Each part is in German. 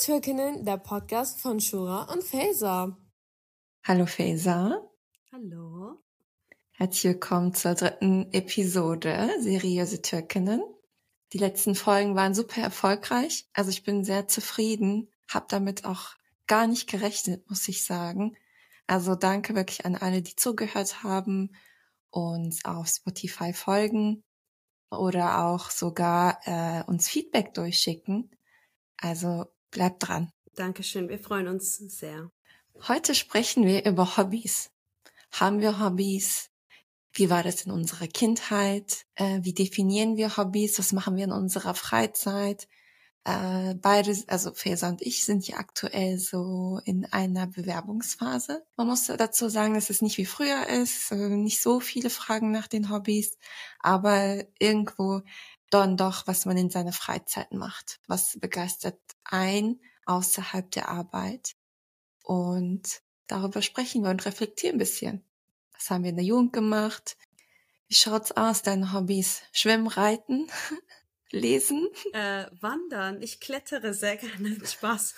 Türkinnen, der Podcast von Shura und Faser. Hallo Faser. Hallo. Herzlich willkommen zur dritten Episode Seriöse Türkinnen. Die letzten Folgen waren super erfolgreich. Also ich bin sehr zufrieden, habe damit auch gar nicht gerechnet, muss ich sagen. Also danke wirklich an alle, die zugehört haben, uns auf Spotify folgen oder auch sogar äh, uns Feedback durchschicken. Also bleibt dran. Dankeschön, wir freuen uns sehr. Heute sprechen wir über Hobbys. Haben wir Hobbys? Wie war das in unserer Kindheit? Äh, wie definieren wir Hobbys? Was machen wir in unserer Freizeit? Äh, beide, also Faser und ich sind ja aktuell so in einer Bewerbungsphase. Man muss dazu sagen, dass es nicht wie früher ist, äh, nicht so viele Fragen nach den Hobbys, aber irgendwo dann doch, was man in seiner Freizeit macht. Was begeistert ein außerhalb der Arbeit? Und darüber sprechen wir und reflektieren ein bisschen. Was haben wir in der Jugend gemacht? Wie schaut's aus, deine Hobbys? Schwimmen, Reiten? Lesen? Äh, wandern. Ich klettere sehr gerne. Spaß.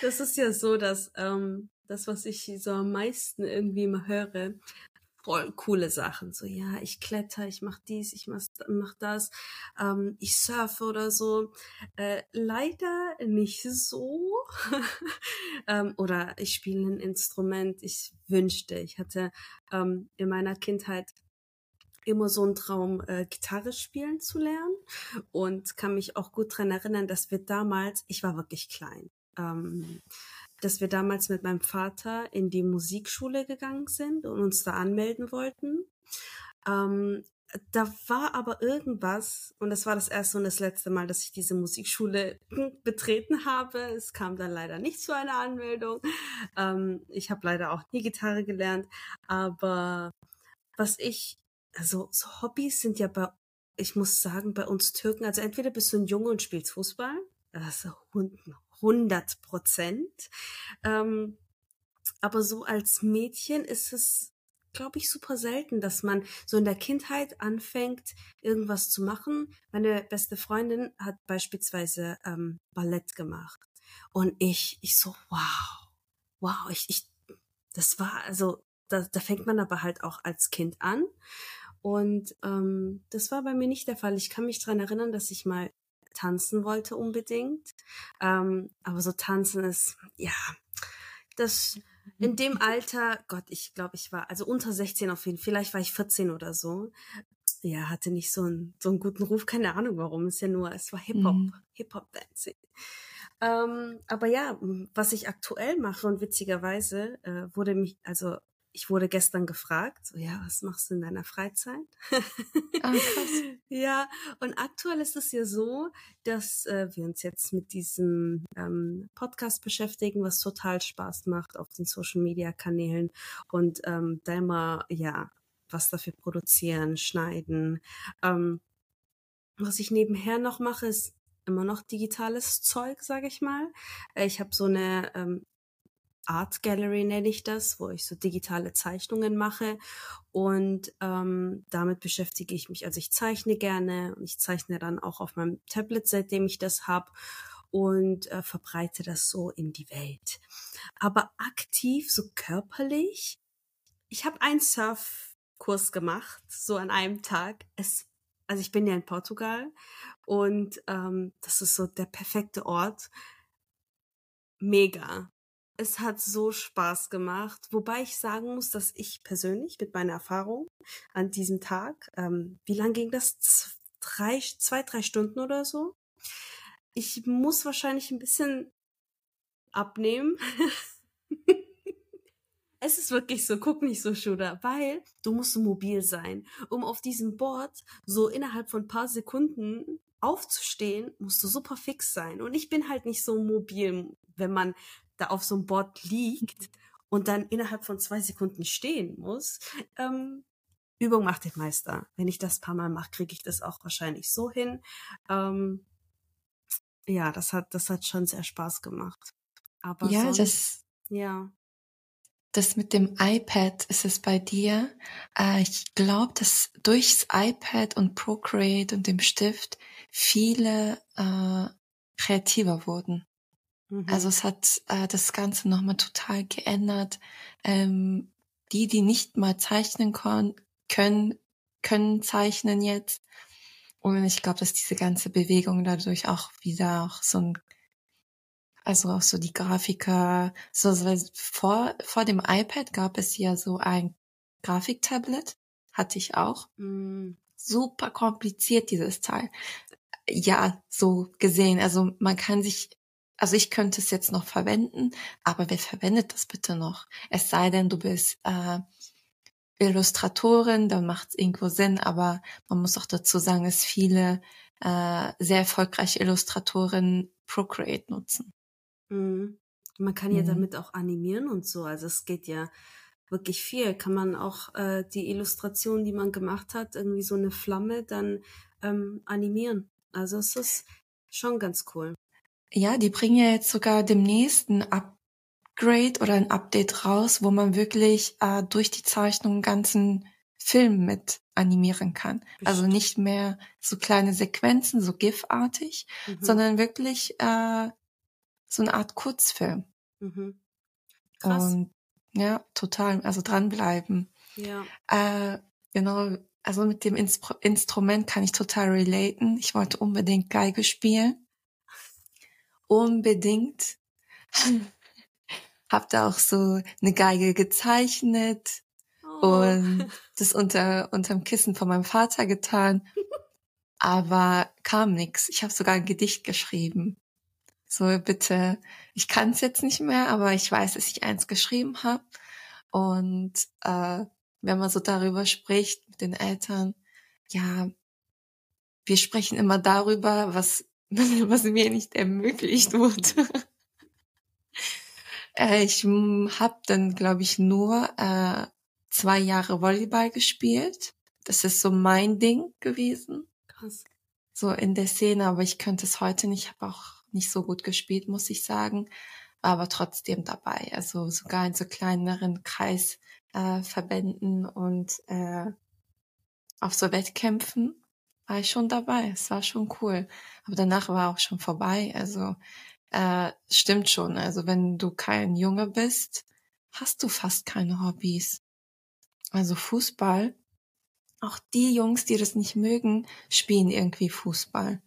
Das ist ja so, dass ähm, das, was ich so am meisten irgendwie immer höre, voll coole Sachen. So, ja, ich kletter, ich mach dies, ich mach, mach das, ähm, ich surfe oder so. Äh, leider nicht so. ähm, oder ich spiele ein Instrument. Ich wünschte, ich hatte ähm, in meiner Kindheit immer so ein Traum, äh, Gitarre spielen zu lernen und kann mich auch gut dran erinnern, dass wir damals, ich war wirklich klein, ähm, dass wir damals mit meinem Vater in die Musikschule gegangen sind und uns da anmelden wollten. Ähm, da war aber irgendwas, und das war das erste und das letzte Mal, dass ich diese Musikschule betreten habe. Es kam dann leider nicht zu einer Anmeldung. Ähm, ich habe leider auch nie Gitarre gelernt, aber was ich also so Hobbys sind ja bei, ich muss sagen, bei uns Türken, also entweder bist du ein Junge und spielst Fußball, das ist 100 Prozent, ähm, aber so als Mädchen ist es, glaube ich, super selten, dass man so in der Kindheit anfängt, irgendwas zu machen. Meine beste Freundin hat beispielsweise ähm, Ballett gemacht und ich, ich so, wow, wow, ich, ich, das war also da, da fängt man aber halt auch als Kind an. Und ähm, das war bei mir nicht der Fall. Ich kann mich dran erinnern, dass ich mal tanzen wollte unbedingt. Ähm, aber so tanzen ist, ja, das in dem Alter, Gott, ich glaube, ich war, also unter 16 auf jeden Fall, vielleicht war ich 14 oder so. Ja, hatte nicht so einen, so einen guten Ruf, keine Ahnung warum. Ist ja nur, es war Hip-Hop, mhm. Hip-Hop-Dancing. Ähm, aber ja, was ich aktuell mache und witzigerweise äh, wurde mich, also ich wurde gestern gefragt, so ja, was machst du in deiner Freizeit? Ah, krass. ja, und aktuell ist es ja so, dass äh, wir uns jetzt mit diesem ähm, Podcast beschäftigen, was total Spaß macht auf den Social Media Kanälen und ähm, da immer ja was dafür produzieren, schneiden. Ähm, was ich nebenher noch mache, ist immer noch digitales Zeug, sage ich mal. Äh, ich habe so eine ähm, Art Gallery nenne ich das, wo ich so digitale Zeichnungen mache. Und ähm, damit beschäftige ich mich. Also ich zeichne gerne und ich zeichne dann auch auf meinem Tablet, seitdem ich das habe und äh, verbreite das so in die Welt. Aber aktiv, so körperlich, ich habe einen Surfkurs gemacht, so an einem Tag. Es, also ich bin ja in Portugal und ähm, das ist so der perfekte Ort. Mega es hat so Spaß gemacht. Wobei ich sagen muss, dass ich persönlich mit meiner Erfahrung an diesem Tag, ähm, wie lang ging das? Drei, zwei, drei Stunden oder so. Ich muss wahrscheinlich ein bisschen abnehmen. es ist wirklich so, guck nicht so, Schuder, weil du musst mobil sein. Um auf diesem Board so innerhalb von ein paar Sekunden aufzustehen, musst du super fix sein. Und ich bin halt nicht so mobil, wenn man da auf so einem Board liegt und dann innerhalb von zwei Sekunden stehen muss. Ähm, Übung macht den Meister. Wenn ich das paar Mal mache, kriege ich das auch wahrscheinlich so hin. Ähm, ja, das hat, das hat schon sehr Spaß gemacht. Aber ja, sonst, das, ja. Das mit dem iPad ist es bei dir. Äh, ich glaube, dass durchs iPad und Procreate und dem Stift viele äh, kreativer wurden. Mhm. Also es hat äh, das Ganze nochmal total geändert. Ähm, die, die nicht mal zeichnen kon können, können zeichnen jetzt. Und ich glaube, dass diese ganze Bewegung dadurch auch wieder auch so ein, also auch so die Grafiker, so, so vor, vor dem iPad gab es ja so ein Grafiktablet, hatte ich auch. Mhm. Super kompliziert, dieses Teil. Ja, so gesehen. Also man kann sich, also ich könnte es jetzt noch verwenden, aber wer verwendet das bitte noch? Es sei denn, du bist äh, Illustratorin, dann macht es irgendwo Sinn, aber man muss auch dazu sagen, dass viele äh, sehr erfolgreiche Illustratoren Procreate nutzen. Mhm. Man kann ja Mhm. damit auch animieren und so. Also es geht ja wirklich viel. Kann man auch äh, die Illustration, die man gemacht hat, irgendwie so eine Flamme dann ähm, animieren. Also es ist schon ganz cool. Ja, die bringen ja jetzt sogar demnächst ein Upgrade oder ein Update raus, wo man wirklich äh, durch die Zeichnung einen ganzen Film mit animieren kann. Also Bestimmt. nicht mehr so kleine Sequenzen, so GIF-artig, Mhm. sondern wirklich äh, so eine Art Kurzfilm. Mhm. Krass. Und ja, total, also dranbleiben. ja. Äh, genau, also mit dem Inspro Instrument kann ich total relaten. Ich wollte unbedingt Geige spielen. Unbedingt. Hab da auch so eine Geige gezeichnet Oh. und das unter unterm Kissen von meinem Vater getan. Aber kam nix. Ich habe sogar ein Gedicht geschrieben. So bitte, ich kann es jetzt nicht mehr, aber ich weiß, dass ich eins geschrieben habe. Und äh, wenn man so darüber spricht mit den Eltern, ja, wir sprechen immer darüber, was was mir nicht ermöglicht wurde. äh, ich habe dann, glaube ich, nur äh, zwei Jahre Volleyball gespielt. Das ist so mein Ding gewesen Krass. so in der Szene, aber ich könnte es heute nicht. Ich habe auch nicht so gut gespielt, muss ich sagen, war aber trotzdem dabei. Also sogar in so kleineren Kreisverbänden äh, und äh, auf so Wettkämpfen war ich schon dabei. Es war schon cool. Aber danach war auch schon vorbei. Also äh, stimmt schon. Also wenn du kein Junge bist, hast du fast keine Hobbys. Also Fußball auch die Jungs, die das nicht mögen, spielen irgendwie Fußball.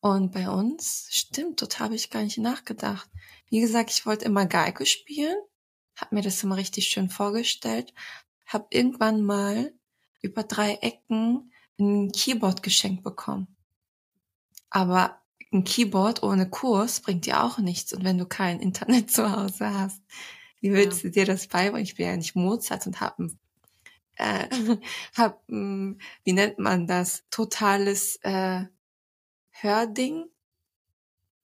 Und bei uns, stimmt, total habe ich gar nicht nachgedacht. Wie gesagt, ich wollte immer Geige spielen, habe mir das immer richtig schön vorgestellt, habe irgendwann mal über drei Ecken ein Keyboard geschenkt bekommen. Aber ein Keyboard ohne Kurs bringt dir auch nichts. Und wenn du kein Internet zu Hause hast, wie willst Ja. du dir das beibringen? Ich bin ja nicht Mozart und habe ein äh, hab, mh, wie nennt man das, totales äh, Hörding,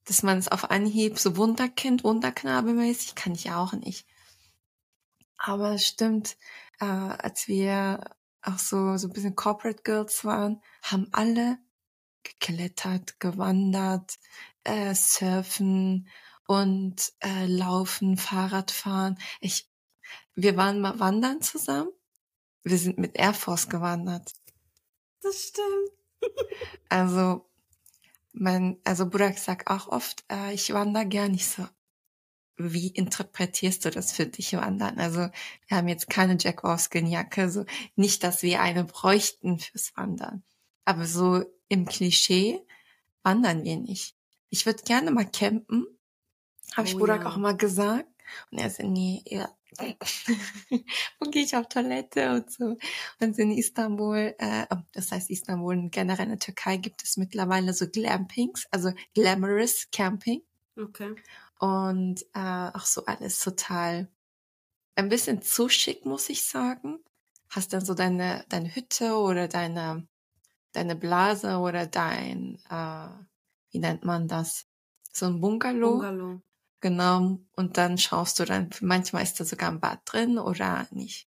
dass man es auf Anhieb so Wunderkind, Wunderknabe mäßig, kann ich auch nicht. Aber es stimmt, äh, als wir auch so, so ein bisschen Corporate Girls waren, haben alle geklettert, gewandert, äh, surfen und äh, laufen, Fahrradfahren. Ich, wir waren mal wandern zusammen. Wir sind mit Air Force gewandert. Das stimmt. Also, mein, also Burak sagt auch oft, äh, ich wandere gern nicht so. Wie interpretierst du das für dich wandern? Also, wir haben jetzt keine Jack Wolfskin-Jacke, so nicht, dass wir eine bräuchten fürs Wandern. Aber so im Klischee wandern wir nicht. Ich würde gerne mal campen, habe ich Oh Burak ja. auch mal gesagt. Und er so, nee, ja. und gehe ich auf Toilette und so. Und in Istanbul, äh, oh, das heißt Istanbul, und generell in der Türkei gibt es mittlerweile so Glampings, also Glamorous Camping. Okay. Und äh, auch so alles total ein bisschen zu schick, muss ich sagen. Hast dann so deine, deine Hütte oder deine, deine Blase oder dein, äh, wie nennt man das? So ein Bungalow. Bungalow. Genau. Und dann schaust du dann, manchmal ist da sogar ein Bad drin oder nicht.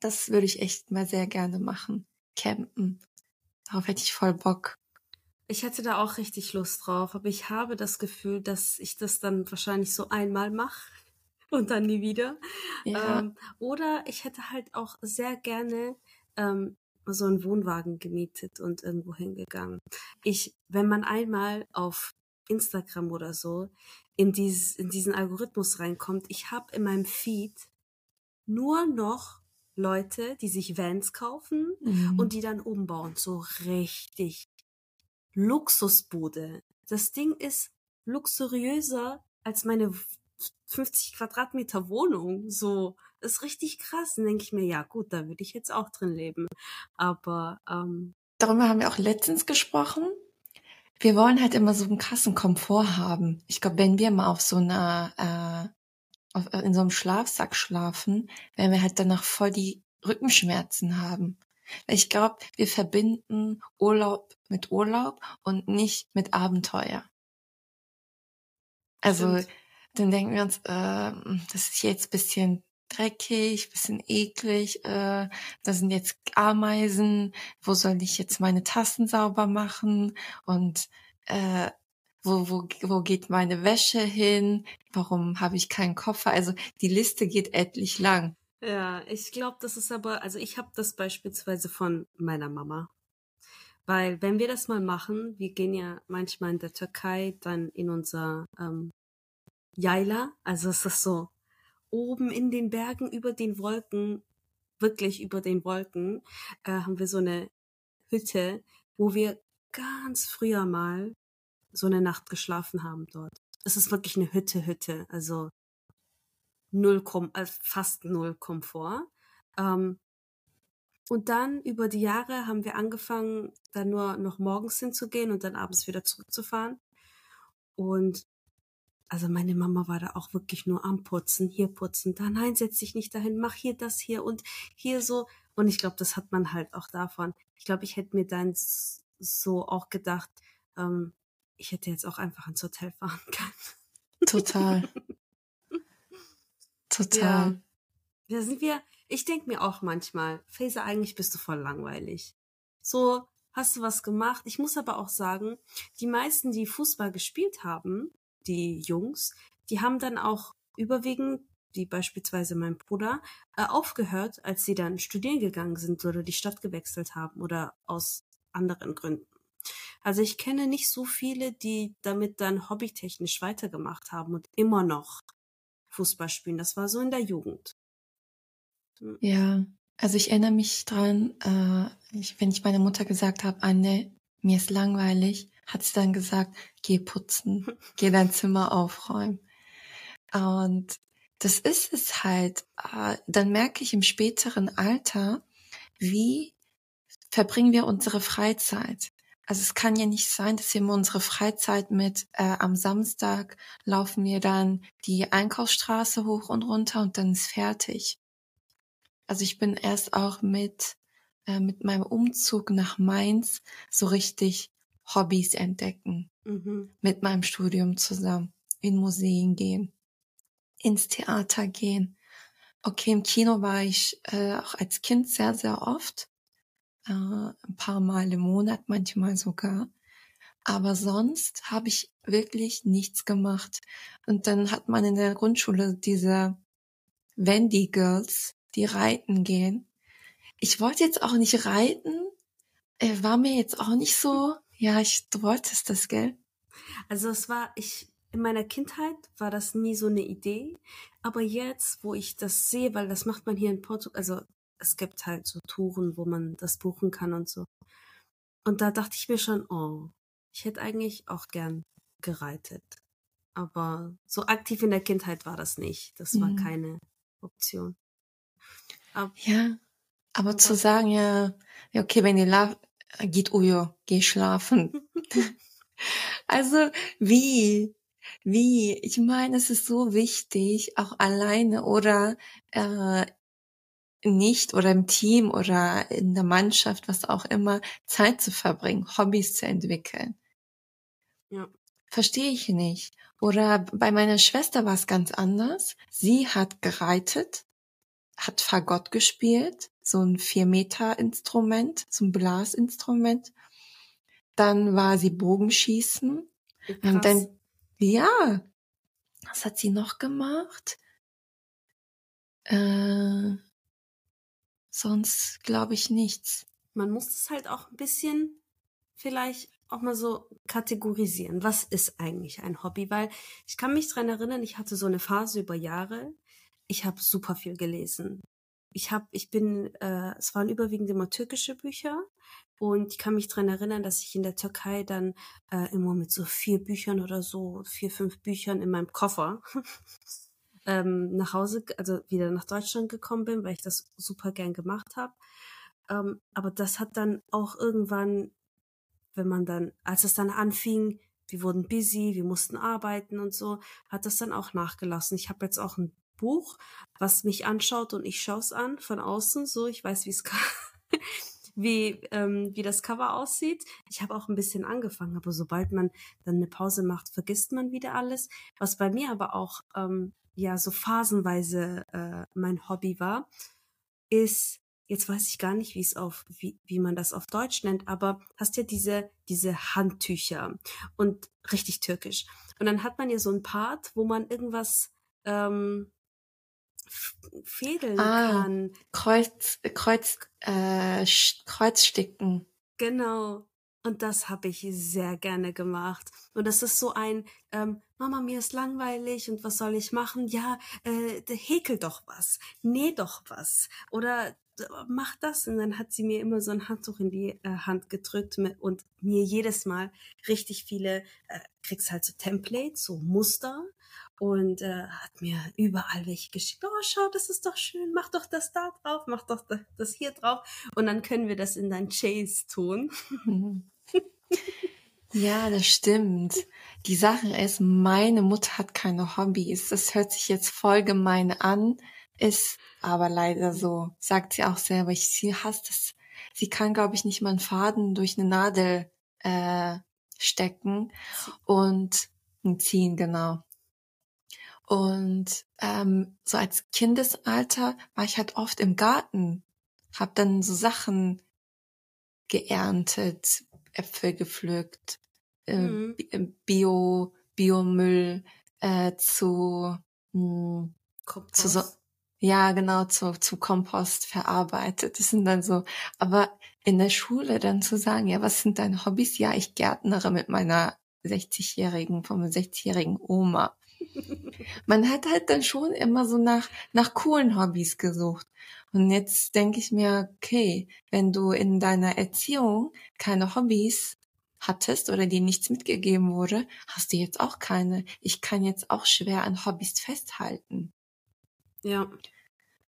Das würde ich echt mal sehr gerne machen. Campen. Darauf hätte ich voll Bock. Ich hätte da auch richtig Lust drauf, aber ich habe das Gefühl, dass ich das dann wahrscheinlich so einmal mache und dann nie wieder. Ja. Ähm, oder ich hätte halt auch sehr gerne ähm, so einen Wohnwagen gemietet und irgendwo hingegangen. Ich, wenn man einmal auf Instagram oder so in, dieses, in diesen Algorithmus reinkommt. Ich habe in meinem Feed nur noch Leute, die sich Vans kaufen Mhm. und die dann umbauen. So richtig Luxusbude. Das Ding ist luxuriöser als meine 50 Quadratmeter Wohnung. So, das ist richtig krass. Dann denke ich mir, ja gut, da würde ich jetzt auch drin leben. Aber ähm, Darüber haben wir auch letztens gesprochen. Wir wollen halt immer so einen krassen Komfort haben. Ich glaube, wenn wir mal auf so einer, äh, auf, in so einem Schlafsack schlafen, werden wir halt danach voll die Rückenschmerzen haben. Ich glaube, wir verbinden Urlaub mit Urlaub und nicht mit Abenteuer. Also Stimmt. dann denken wir uns, äh, das ist jetzt bisschen dreckig, bisschen eklig, äh, da sind jetzt Ameisen, wo soll ich jetzt meine Tassen sauber machen und äh, wo, wo, wo geht meine Wäsche hin, warum habe ich keinen Koffer? Also die Liste geht etlich lang. Ja, ich glaube, das ist aber, also ich habe das beispielsweise von meiner Mama. Weil wenn wir das mal machen, wir gehen ja manchmal in der Türkei dann in unser ähm, Yayla, also es ist so oben in den Bergen über den Wolken, wirklich über den Wolken, äh, haben wir so eine Hütte, wo wir ganz früher mal so eine Nacht geschlafen haben dort. Es ist wirklich eine Hütte, Hütte, also null Kom äh, fast null Komfort. Ähm, und dann über die Jahre haben wir angefangen, dann nur noch morgens hinzugehen und dann abends wieder zurückzufahren. Und also meine Mama war da auch wirklich nur am Putzen, hier putzen, da nein, setz dich nicht dahin, mach hier das hier und hier so. Und ich glaube, das hat man halt auch davon. Ich glaube, ich hätte mir dann so auch gedacht, ähm, ich hätte jetzt auch einfach ins Hotel fahren können. Total. Total. Da sind wir, ich denke mir auch manchmal, Faser, eigentlich bist du voll langweilig. So, hast du was gemacht? Ich muss aber auch sagen, die meisten, die Fußball gespielt haben, die Jungs, die haben dann auch überwiegend, wie beispielsweise mein Bruder, äh, aufgehört, als sie dann studieren gegangen sind oder die Stadt gewechselt haben oder aus anderen Gründen. Also ich kenne nicht so viele, die damit dann hobbytechnisch weitergemacht haben und immer noch Fußball spielen. Das war so in der Jugend. Ja, also ich erinnere mich dran, äh, ich, wenn ich meiner Mutter gesagt habe, Anne, mir ist langweilig, hat sie dann gesagt, geh putzen, geh dein Zimmer aufräumen. Und das ist es halt. Äh, dann merke ich im späteren Alter, wie verbringen wir unsere Freizeit. Also es kann ja nicht sein, dass wir immer unsere Freizeit mit äh, am Samstag laufen wir dann die Einkaufsstraße hoch und runter und dann ist fertig. Also ich bin erst auch mit äh, mit meinem Umzug nach Mainz so richtig Hobbys entdecken Mhm. mit meinem Studium zusammen in Museen gehen, ins Theater gehen. Okay, im Kino war ich äh, auch als Kind sehr, sehr oft, äh, ein paar Mal im Monat, manchmal sogar. Aber sonst habe ich wirklich nichts gemacht. Und dann hat man in der Grundschule diese Wendy Girls, die reiten gehen. Ich wollte jetzt auch nicht reiten, war mir jetzt auch nicht so, ja, ich, du wolltest das, gell? Also es war, ich, in meiner Kindheit war das nie so eine Idee, aber jetzt, wo ich das sehe, weil das macht man hier in Portugal, also es gibt halt so Touren, wo man das buchen kann und so. Und da dachte ich mir schon, oh, ich hätte eigentlich auch gern gereitet. Aber so aktiv in der Kindheit war das nicht. Das war Mhm. keine Option. Aber, Ja, aber zu sagen, ja, okay, wenn ihr la geht uyo, geh schlafen. also, wie? Wie? Ich meine, es ist so wichtig, auch alleine oder äh, nicht oder im Team oder in der Mannschaft, was auch immer, Zeit zu verbringen, Hobbys zu entwickeln. ja. Verstehe ich nicht. Oder bei meiner Schwester war es ganz anders. Sie hat gereitet, hat Fagott gespielt, so ein vier Meter Instrument, so ein Blasinstrument. Dann war sie Bogenschießen. Und Krass. dann, ja, was hat sie noch gemacht? Äh, sonst glaube ich nichts. man muss es halt auch ein bisschen vielleicht auch mal so kategorisieren. Was ist eigentlich ein Hobby? Weil ich kann mich dran erinnern, ich hatte so eine Phase über Jahre. Ich habe super viel gelesen. Ich habe, ich bin, äh, es waren überwiegend immer türkische Bücher und ich kann mich dran erinnern, dass ich in der Türkei dann äh, immer mit so vier Büchern oder so, vier, fünf Büchern in meinem Koffer ähm, nach Hause, also wieder nach Deutschland gekommen bin, weil ich das super gern gemacht habe. Ähm, aber das hat dann auch irgendwann, wenn man dann, als es dann anfing, wir wurden busy, wir mussten arbeiten und so, hat das dann auch nachgelassen. Ich habe jetzt auch ein Buch, was mich anschaut und ich schaue es an von außen, so ich weiß, wie es wie ähm, wie das Cover aussieht. Ich habe auch ein bisschen angefangen, aber sobald man dann eine Pause macht, vergisst man wieder alles. Was bei mir aber auch ähm, ja so phasenweise äh, mein Hobby war, ist jetzt weiß ich gar nicht, wie es auf, wie, wie man das auf Deutsch nennt, aber hast ja diese, diese Handtücher und richtig türkisch. Und dann hat man ja so ein Part, wo man irgendwas ähm, fädeln ah, kann. Kreuz, Kreuz, äh, Kreuzsticken. Genau. Und das habe ich sehr gerne gemacht. Und das ist so ein, ähm, Mama, mir ist langweilig und was soll ich machen? Ja, äh, häkel doch was, näh doch was. Oder mach das. Und dann hat sie mir immer so ein Handtuch in die äh, Hand gedrückt und mir jedes Mal richtig viele, äh, kriegst halt so Templates, so Muster und äh, hat mir überall welche geschickt. Oh, schau, das ist doch schön. Mach doch das da drauf, mach doch das hier drauf. Und dann können wir das in dein Chase tun. Ja, das stimmt. Die Sache ist, meine Mutter hat keine Hobbys. Das hört sich jetzt voll gemein an, ist aber leider so. Sagt sie auch selber. Ich, sie hasst es. Sie kann, glaube ich, nicht mal einen Faden durch eine Nadel äh, stecken und ziehen, genau. Und ähm, so als Kindesalter war ich halt oft im Garten, hab dann so Sachen geerntet, Äpfel gepflückt, äh, mhm. Bio, Biomüll äh, zu, mh, hm, zu so, ja, genau, zu, zu Kompost verarbeitet. Das sind dann so, aber in der Schule dann zu sagen, ja, was sind deine Hobbys? Ja, ich gärtnere mit meiner 60-jährigen, 65-jährigen Oma. Man hat halt dann schon immer so nach, nach coolen Hobbys gesucht. Und jetzt denke ich mir, okay, wenn du in deiner Erziehung keine Hobbys hattest oder dir nichts mitgegeben wurde, hast du jetzt auch keine. Ich kann jetzt auch schwer an Hobbys festhalten. Ja.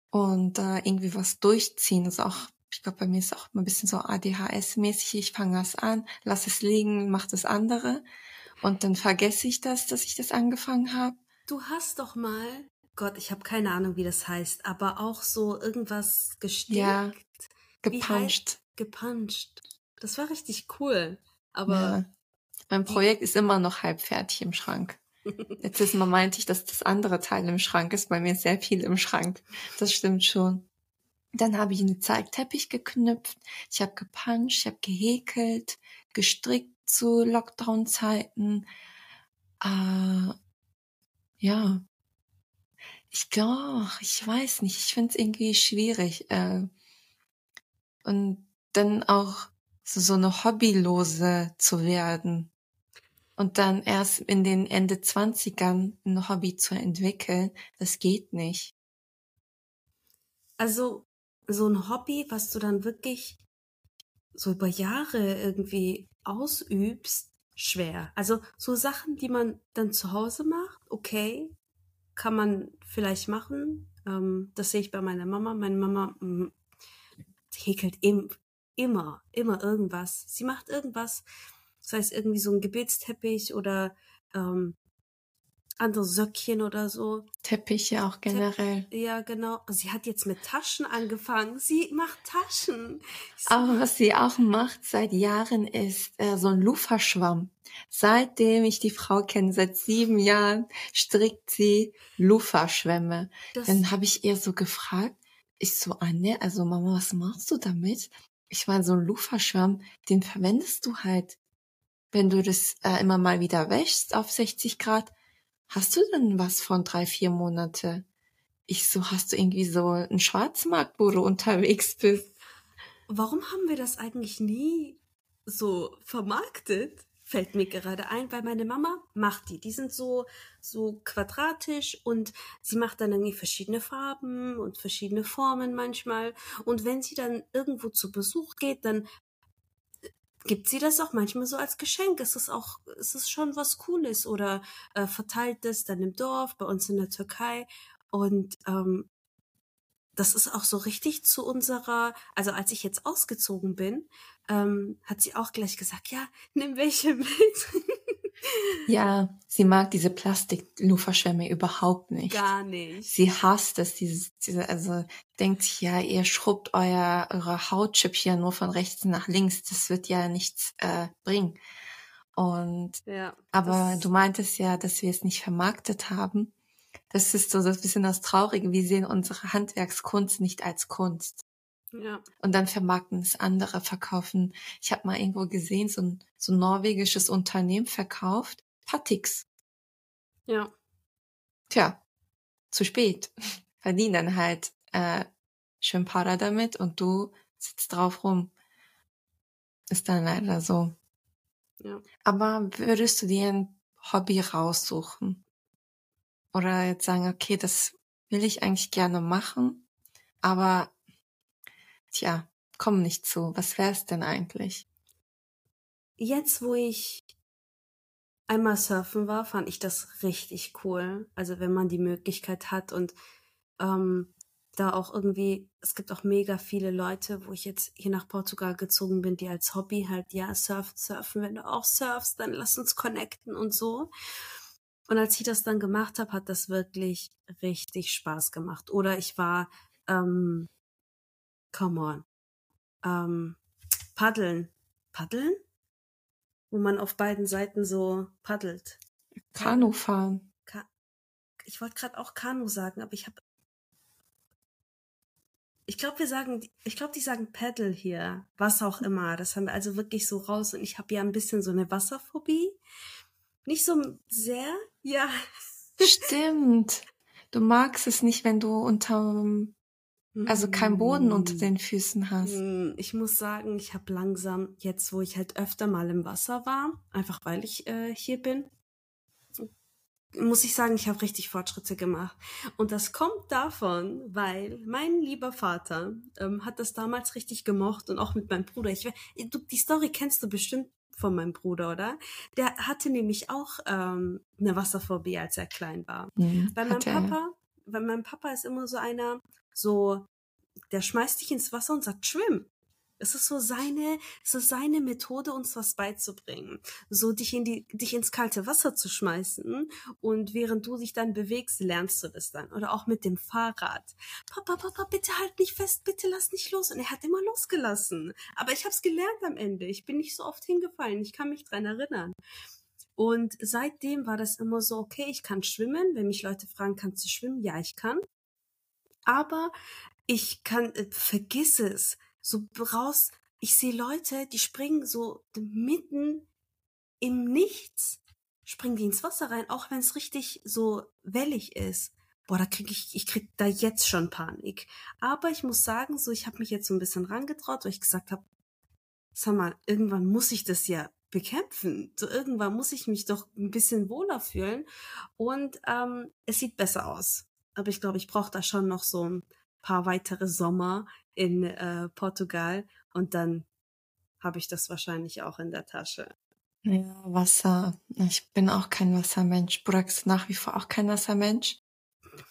Und äh, irgendwie was durchziehen ist auch, ich glaube, bei mir ist auch ein bisschen so ADHS-mäßig. Ich fange was an, lass es liegen, mach das andere. Und dann vergesse ich das, dass ich das angefangen habe. Du hast doch mal, Gott, ich habe keine Ahnung, wie das heißt, aber auch so irgendwas gestickt. Ja, gepuncht. Gepuncht. Das war richtig cool. Aber ja. mein Projekt ist immer noch halb fertig im Schrank. Letztes Mal meinte ich, dass das andere Teil im Schrank ist. Bei mir ist sehr viel im Schrank. Das stimmt schon. Dann habe ich einen Zeigteppich geknüpft. Ich habe gepuncht, ich habe gehäkelt, gestrickt, zu Lockdown-Zeiten. Äh, ja, ich glaube, ich weiß nicht, ich finde es irgendwie schwierig. Äh, und dann auch so, so eine Hobbylose zu werden. Und dann erst in den Ende Zwanzigern ein Hobby zu entwickeln, das geht nicht. Also so ein Hobby, was du dann wirklich so über Jahre irgendwie ausübst, schwer. Also so Sachen, die man dann zu Hause macht, okay, kann man vielleicht machen. Ähm, das sehe ich bei meiner Mama. Meine Mama mm, häkelt im, immer, immer irgendwas. Sie macht irgendwas, das heißt irgendwie so ein Gebetsteppich oder ähm, andere Söckchen oder so. Teppiche auch generell. Tepp ja, genau. Sie hat jetzt mit Taschen angefangen. Sie macht Taschen. Sie Aber was sie auch macht seit Jahren ist äh, so ein Luferschwamm. Seitdem ich die Frau kenne, seit sieben Jahren, strickt sie Luferschwämme. Dann habe ich ihr so gefragt, ich so, Anne, also Mama, was machst du damit? Ich meine, so ein Luferschwamm, den verwendest du halt, wenn du das äh, immer mal wieder wäschst auf 60 Grad hast du denn was von drei, vier Monate? Ich so, hast du irgendwie so einen Schwarzmarkt, wo du unterwegs bist? Warum haben wir das eigentlich nie so vermarktet, fällt mir gerade ein, weil meine Mama macht die. Die sind so, so quadratisch und sie macht dann irgendwie verschiedene Farben und verschiedene Formen manchmal. Und wenn sie dann irgendwo zu Besuch geht, dann gibt sie das auch manchmal so als Geschenk. Es ist auch, es ist schon was Cooles oder äh, verteilt es dann im Dorf, bei uns in der Türkei. Und ähm, das ist auch so richtig zu unserer, also als ich jetzt ausgezogen bin, ähm, hat sie auch gleich gesagt, ja, nimm welche mit. Ja, sie mag diese Plastik-Luferschwämme überhaupt nicht. Gar nicht. Sie hasst es, dieses, diese, also denkt sich, ja, ihr schrubbt euer, eure Hautschüppchen nur von rechts nach links, das wird ja nichts äh, bringen. Und Ja, aber du meintest ja, dass wir es nicht vermarktet haben. Das ist so das bisschen das Traurige. Wir sehen unsere Handwerkskunst nicht als Kunst. Ja, Und dann vermarkten es andere, verkaufen. Ich habe mal irgendwo gesehen, so ein, so ein norwegisches Unternehmen verkauft Patix. ja, Tja, zu spät. Verdienen dann halt äh, schön Para damit und du sitzt drauf rum. Ist dann leider so. ja. Aber würdest du dir ein Hobby raussuchen? Oder jetzt sagen, okay, das will ich eigentlich gerne machen, aber tja, komm nicht zu. Was wär's denn eigentlich? Jetzt, wo ich einmal surfen war, fand ich das richtig cool. Also wenn man die Möglichkeit hat und ähm, da auch irgendwie, es gibt auch mega viele Leute, wo ich jetzt hier nach Portugal gezogen bin, die als Hobby halt, ja, surfen, surfen. Wenn du auch surfst, dann lass uns connecten und so. Und als ich das dann gemacht habe, hat das wirklich richtig Spaß gemacht. Oder ich war, ähm, come on, ähm, paddeln. Paddeln? Wo man auf beiden Seiten so paddelt. Kanu fahren. Ka ich wollte gerade auch Kanu sagen, aber ich habe. Ich glaube, wir sagen, ich glaube, die sagen Paddle hier, was auch immer. Das haben wir also wirklich so raus. Und ich habe ja ein bisschen so eine Wasserphobie. Nicht so sehr, ja. Stimmt. Du magst es nicht, wenn du unter, also kein Boden unter den Füßen hast. Mm, Ich muss sagen, ich habe langsam, jetzt wo ich halt öfter mal im Wasser war, einfach weil ich äh, hier bin, muss ich sagen, ich habe richtig Fortschritte gemacht. Und das kommt davon, weil mein lieber Vater ähm, hat das damals richtig gemocht und auch mit meinem Bruder. Ich, du, die Story kennst du bestimmt von meinem Bruder, oder? Der hatte nämlich auch ähm, eine Wasserphobie, als er klein war. Hm, Bei meinem hat er. Papa, weil mein Papa ist immer so einer, so, der schmeißt dich ins Wasser und sagt, schwimm. Es ist so seine, es ist seine Methode, uns was beizubringen. So dich in die, dich ins kalte Wasser zu schmeißen und während du dich dann bewegst, lernst du das dann. Oder auch mit dem Fahrrad. Papa, Papa, bitte halt nicht fest, bitte lass nicht los. Und er hat immer losgelassen. Aber ich hab's gelernt am Ende. Ich bin nicht so oft hingefallen. Ich kann mich dran erinnern. Und seitdem war das immer so, okay, ich kann schwimmen. Wenn mich Leute fragen, kannst du schwimmen? Ja, ich kann. Aber ich kann, äh, vergiss es. So raus, ich sehe Leute, die springen so mitten im Nichts, springen die ins Wasser rein, auch wenn es richtig so wellig ist. Boah, da krieg ich, ich krieg da jetzt schon Panik. Aber ich muss sagen, so, ich habe mich jetzt so ein bisschen rangetraut, weil ich gesagt habe, sag mal, irgendwann muss ich das ja bekämpfen. So irgendwann muss ich mich doch ein bisschen wohler fühlen. Und ähm, es sieht besser aus. Aber ich glaube, ich brauche da schon noch so ein paar weitere Sommer in äh, Portugal und dann habe ich das wahrscheinlich auch in der Tasche. Ja, Wasser. Ich bin auch kein Wassermensch. Burak ist nach wie vor auch kein Wassermensch.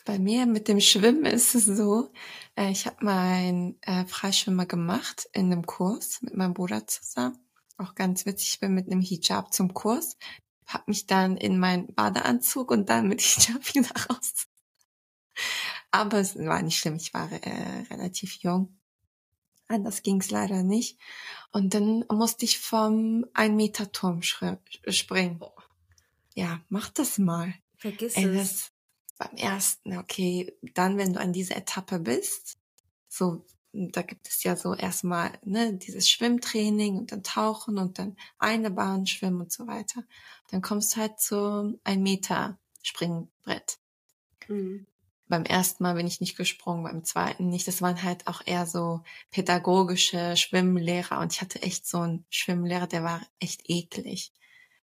Bei mir mit dem Schwimmen ist es so, äh, ich habe meinen äh, Freischwimmer gemacht in einem Kurs mit meinem Bruder zusammen. Auch ganz witzig, ich bin mit einem Hijab zum Kurs, habe mich dann in meinen Badeanzug und dann mit Hijab wieder raus. Aber es war nicht schlimm, ich war äh, relativ jung. Anders ging es leider nicht. Und dann musste ich vom 1 Meter Turm schri- springen. Ja, mach das mal. Vergiss Ey, es. das beim ersten, okay, dann, wenn du an dieser Etappe bist, so, da gibt es ja so erstmal, ne, dieses Schwimmtraining und dann Tauchen und dann eine Bahn schwimmen und so weiter. Dann kommst du halt zum ein Meter Springbrett. Mhm. Beim ersten Mal bin ich nicht gesprungen, beim zweiten nicht. Das waren halt auch eher so pädagogische Schwimmlehrer und ich hatte echt so einen Schwimmlehrer, der war echt eklig.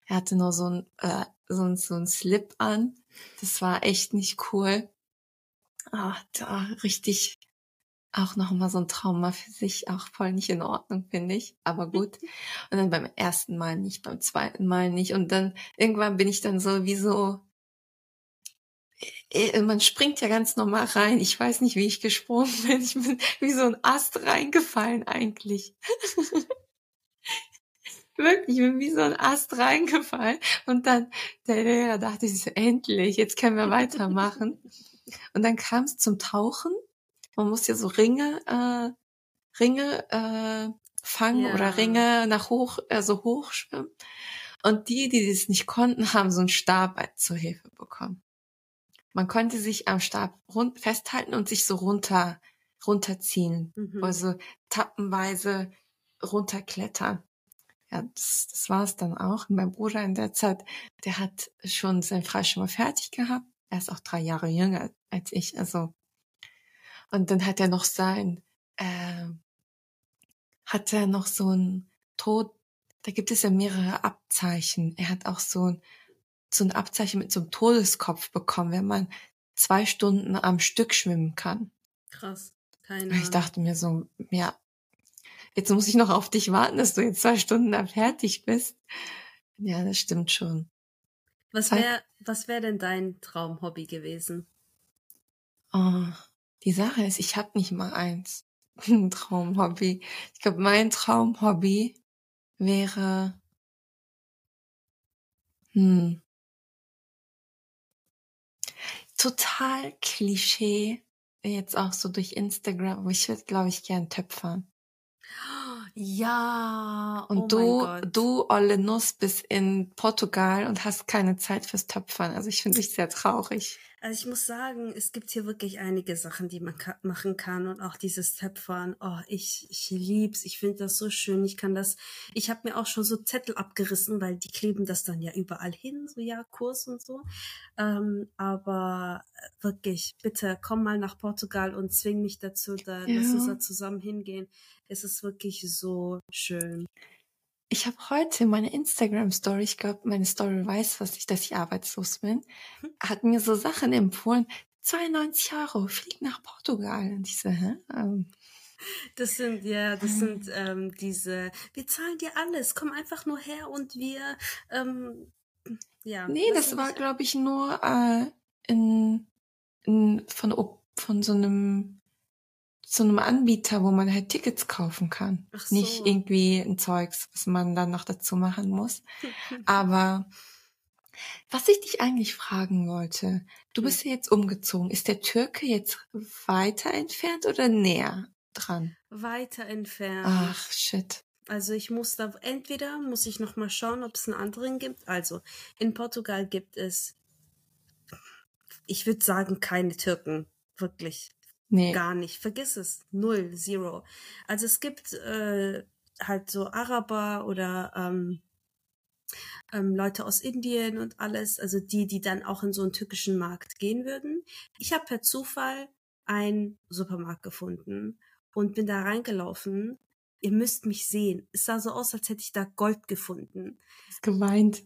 Er hatte nur so ein, äh, so ein, so ein Slip an. Das war echt nicht cool. Ah, da richtig auch nochmal so ein Trauma für sich, auch voll nicht in Ordnung, finde ich. Aber gut. Und dann beim ersten Mal nicht, beim zweiten Mal nicht. Und dann irgendwann bin ich dann so wie so, man springt ja ganz normal rein. Ich weiß nicht, wie ich gesprungen bin. Ich bin wie so ein Ast reingefallen eigentlich. Wirklich, ich bin wie so ein Ast reingefallen. Und dann, der Lehrer dachte sich so, endlich, jetzt können wir weitermachen. Und dann kam es zum Tauchen. Man muss ja so Ringe, äh, Ringe äh, fangen ja. oder Ringe nach hoch, also hochschwimmen. Und die, die das nicht konnten, haben so einen Stab zur Hilfe bekommen. Man konnte sich am Stab rund festhalten und sich so runter runterziehen, mhm. also tappenweise runterklettern ja, das, das war es dann auch. mein Bruder in der Zeit, der hat schon sein Freischwimmer fertig gehabt. Er ist auch drei Jahre jünger als ich, also. Und dann hat er noch sein, äh, hat er noch so ein Tod, da gibt es ja mehrere Abzeichen. Er hat auch so ein, so ein Abzeichen mit so einem Todeskopf bekommen, wenn man zwei Stunden am Stück schwimmen kann. Krass. Keine Ich dachte mir so, ja, jetzt muss ich noch auf dich warten, dass du jetzt zwei Stunden da fertig bist. Ja, das stimmt schon. Was wäre was wär denn dein Traumhobby gewesen? Oh, die Sache ist, ich habe nicht mal eins. Ein Traumhobby. Ich glaube, mein Traumhobby wäre hm, total Klischee, jetzt auch so durch Instagram, aber ich würde, glaube ich, gern töpfern. Ja. Und oh du, du, Olle Nuss, bist in Portugal und hast keine Zeit fürs Töpfern. Also ich finde dich sehr traurig. Also ich muss sagen, es gibt hier wirklich einige Sachen, die man ka machen kann und auch dieses Töpfern. Oh, ich, ich lieb's. Ich finde das so schön. Ich kann das. Ich habe mir auch schon so Zettel abgerissen, weil die kleben das dann ja überall hin, so ja Kurs und so. Ähm, aber wirklich, bitte komm mal nach Portugal und zwing mich dazu, da ja. lass uns da zusammen hingehen. Es ist wirklich so schön. Ich habe heute meine Instagram-Story, ich glaube, meine Story weiß, was ich, dass ich arbeitslos bin, hm. hat mir so Sachen empfohlen. 92 Euro, flieg nach Portugal. Und ich so, hä? Ähm, das sind ja, das sind ähm, diese, wir zahlen dir alles, komm einfach nur her und wir, ähm, ja. Nee, das war, glaube ich, nur äh, in, in, von, von so einem zu einem Anbieter, wo man halt Tickets kaufen kann. Ach so. Nicht irgendwie ein Zeugs, was man dann noch dazu machen muss. Aber was ich dich eigentlich fragen wollte, du bist ja jetzt umgezogen. Ist der Türke jetzt weiter entfernt oder näher dran? Weiter entfernt. Ach, shit. Also ich muss da entweder muss ich noch mal schauen, ob es einen anderen gibt. Also in Portugal gibt es, ich würde sagen, keine Türken wirklich. Nee. Gar nicht. Vergiss es. Null, zero. Also es gibt äh, halt so Araber oder ähm, ähm, Leute aus Indien und alles, also die, die dann auch in so einen türkischen Markt gehen würden. Ich habe per Zufall einen Supermarkt gefunden und bin da reingelaufen. Ihr müsst mich sehen. Es sah so aus, als hätte ich da Gold gefunden. Das ist gemeint.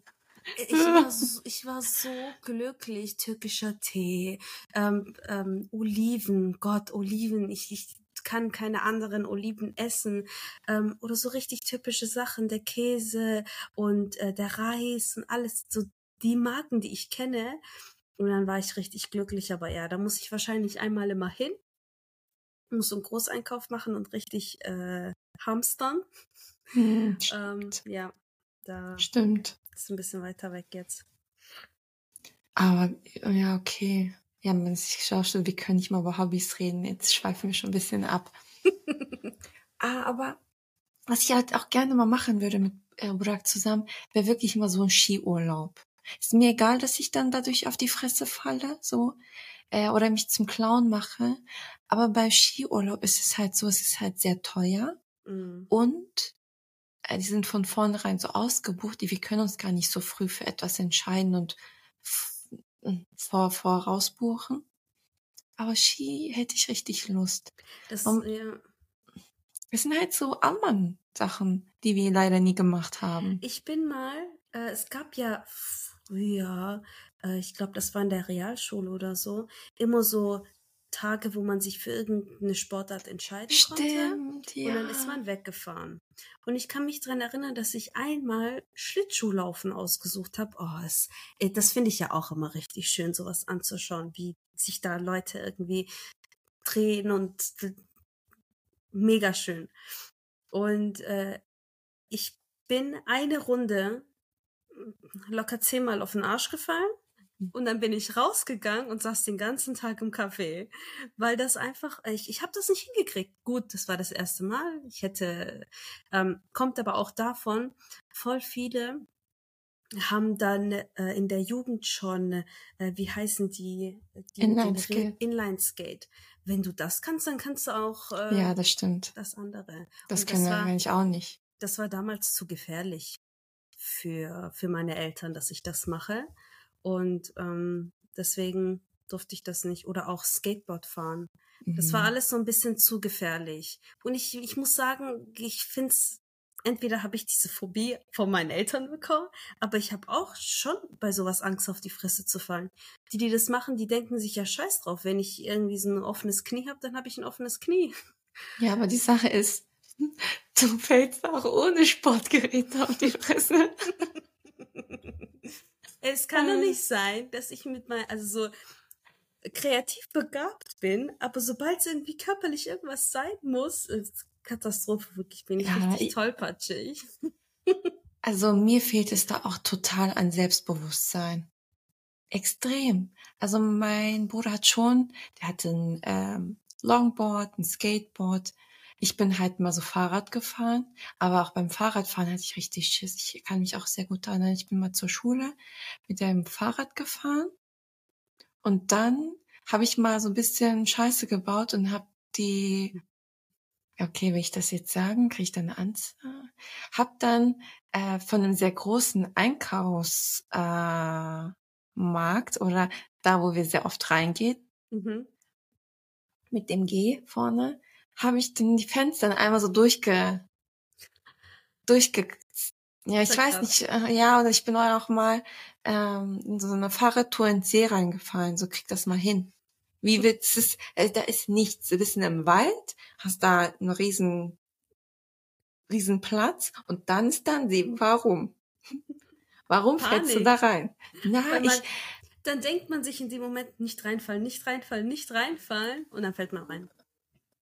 Ich war, so, ich war so glücklich. Türkischer Tee, ähm, ähm, Oliven, Gott, Oliven. Ich, ich kann keine anderen Oliven essen. Ähm, oder so richtig typische Sachen, der Käse und äh, der Reis und alles. So die Marken, die ich kenne. Und dann war ich richtig glücklich. Aber ja, da muss ich wahrscheinlich einmal immer hin. Muss so einen Großeinkauf machen und richtig äh, hamstern. Hm, ähm, ja, da. Stimmt. Ist ein bisschen weiter weg jetzt. Aber ja, okay. Ja, man sich schaut, wir können nicht mal über Hobbys reden. Jetzt schweifen wir schon ein bisschen ab. ah, aber was ich halt auch gerne mal machen würde mit äh, Burak zusammen, wäre wirklich mal so ein Skiurlaub. Ist mir egal, dass ich dann dadurch auf die Fresse falle, so, äh, oder mich zum Clown mache. Aber bei Skiurlaub ist es halt so, es ist halt sehr teuer. Mm. Und die sind von vornherein so ausgebucht, die wir können uns gar nicht so früh für etwas entscheiden und vor, vorausbuchen. Aber Ski hätte ich richtig Lust. Das, Um- ja. Es sind halt so Ammann-Sachen, die wir leider nie gemacht haben. Ich bin mal, äh, es gab ja früher, äh, ich glaube, das war in der Realschule oder so, immer so Tage, wo man sich für irgendeine Sportart entscheiden konnte. Stimmt, ja. Und dann ist man weggefahren. Und ich kann mich dran erinnern, dass ich einmal Schlittschuhlaufen ausgesucht habe. Oh, es, äh, das finde ich ja auch immer richtig schön, sowas anzuschauen, wie sich da Leute irgendwie drehen und mega schön. Und äh, ich bin eine Runde locker zehnmal auf den Arsch gefallen. Und dann bin ich rausgegangen und saß den ganzen Tag im Café, weil das einfach, ich, ich habe das nicht hingekriegt. Gut, das war das erste Mal. Ich hätte, ähm, kommt aber auch davon, voll viele haben dann äh, in der Jugend schon, äh, wie heißen die? die Inline-Skate. Inline-Skate. Wenn du das kannst, dann kannst du auch äh, Ja, das stimmt. das andere. Das Und können wir war, eigentlich auch nicht. das war damals zu gefährlich für, für meine Eltern, dass ich das mache. Und ähm, deswegen durfte ich das nicht. Oder auch Skateboard fahren. Das war Mhm. alles so ein bisschen zu gefährlich. Und ich, ich muss sagen, ich find's, entweder habe ich diese Phobie von meinen Eltern bekommen, aber ich habe auch schon bei sowas Angst, auf die Fresse zu fallen. Die, die das machen, die denken sich ja scheiß drauf. Wenn ich irgendwie so ein offenes Knie habe, dann habe ich ein offenes Knie. Ja, aber die Sache ist, du fällst auch ohne Sportgerät auf die Fresse. Es kann doch Äh. nicht sein, dass ich mit meinem, also so kreativ begabt bin, aber sobald es irgendwie körperlich irgendwas sein muss, ist Katastrophe, wirklich bin ich Ja, richtig ich- tollpatschig. Also mir fehlt es da auch total an Selbstbewusstsein. Extrem. Also mein Bruder hat schon, der hatte ein ähm, Longboard, ein Skateboard. Ich bin halt mal so Fahrrad gefahren, aber auch beim Fahrradfahren hatte ich richtig Schiss. Ich kann mich auch sehr gut daran erinnern. Ich bin mal zur Schule mit dem Fahrrad gefahren und dann habe ich mal so ein bisschen Scheiße gebaut und habe die, okay, will ich das jetzt sagen, kriege ich dann eine Anzeige? Hab dann äh, von einem sehr großen Einkaufsmarkt äh, Markt oder da, wo wir sehr oft reingehen, Mhm. mit dem G vorne, habe ich dann die Fenster einmal so durchge, durchge, ja, ich weiß nicht, äh, ja, oder ich bin auch mal ähm, in so einer Fahrradtour ins See reingefallen, so krieg das mal hin. Wie willst es, äh, da ist nichts, du bist in einem Wald, hast da einen riesen, riesen Platz und dann ist da ein See. Warum? Warum fällst du Panik. da rein? Na, Weil ich, man, dann denkt man sich in dem Moment nicht reinfallen, nicht reinfallen, nicht reinfallen und dann fällt man rein.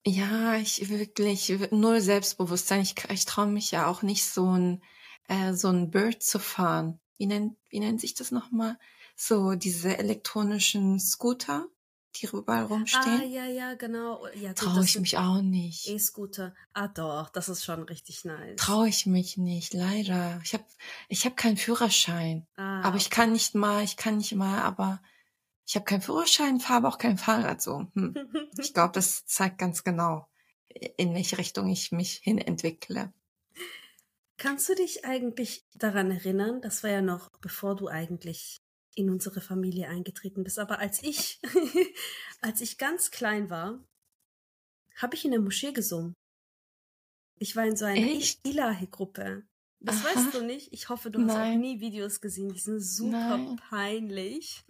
Ja, ich wirklich null Selbstbewusstsein. Ich, ich traue mich ja auch nicht so ein äh, so ein Bird zu fahren. Wie nennt wie nennt sich das nochmal? So diese elektronischen Scooter, die überall Ah, rumstehen. ja, ja, genau. Ja, gut, Traue ich mich auch nicht. E-Scooter. Ah, doch, das ist schon richtig nice. Traue ich mich nicht, leider. Ich habe ich hab keinen Führerschein. Ah, Aber ich kann nicht mal, ich kann nicht mal, aber ich habe keinen Führerschein, fahre aber auch kein Fahrrad so. Hm. Ich glaube, das zeigt ganz genau, in welche Richtung ich mich hin entwickle. Kannst du dich eigentlich daran erinnern, das war ja noch bevor du eigentlich in unsere Familie eingetreten bist, aber als ich, als ich ganz klein war, habe ich in der Moschee gesungen. Ich war in so einer? Ilahi-Gruppe. Das Aha. weißt du nicht. Ich hoffe, du hast auch Nein. nie Videos gesehen. Die sind super Nein. peinlich.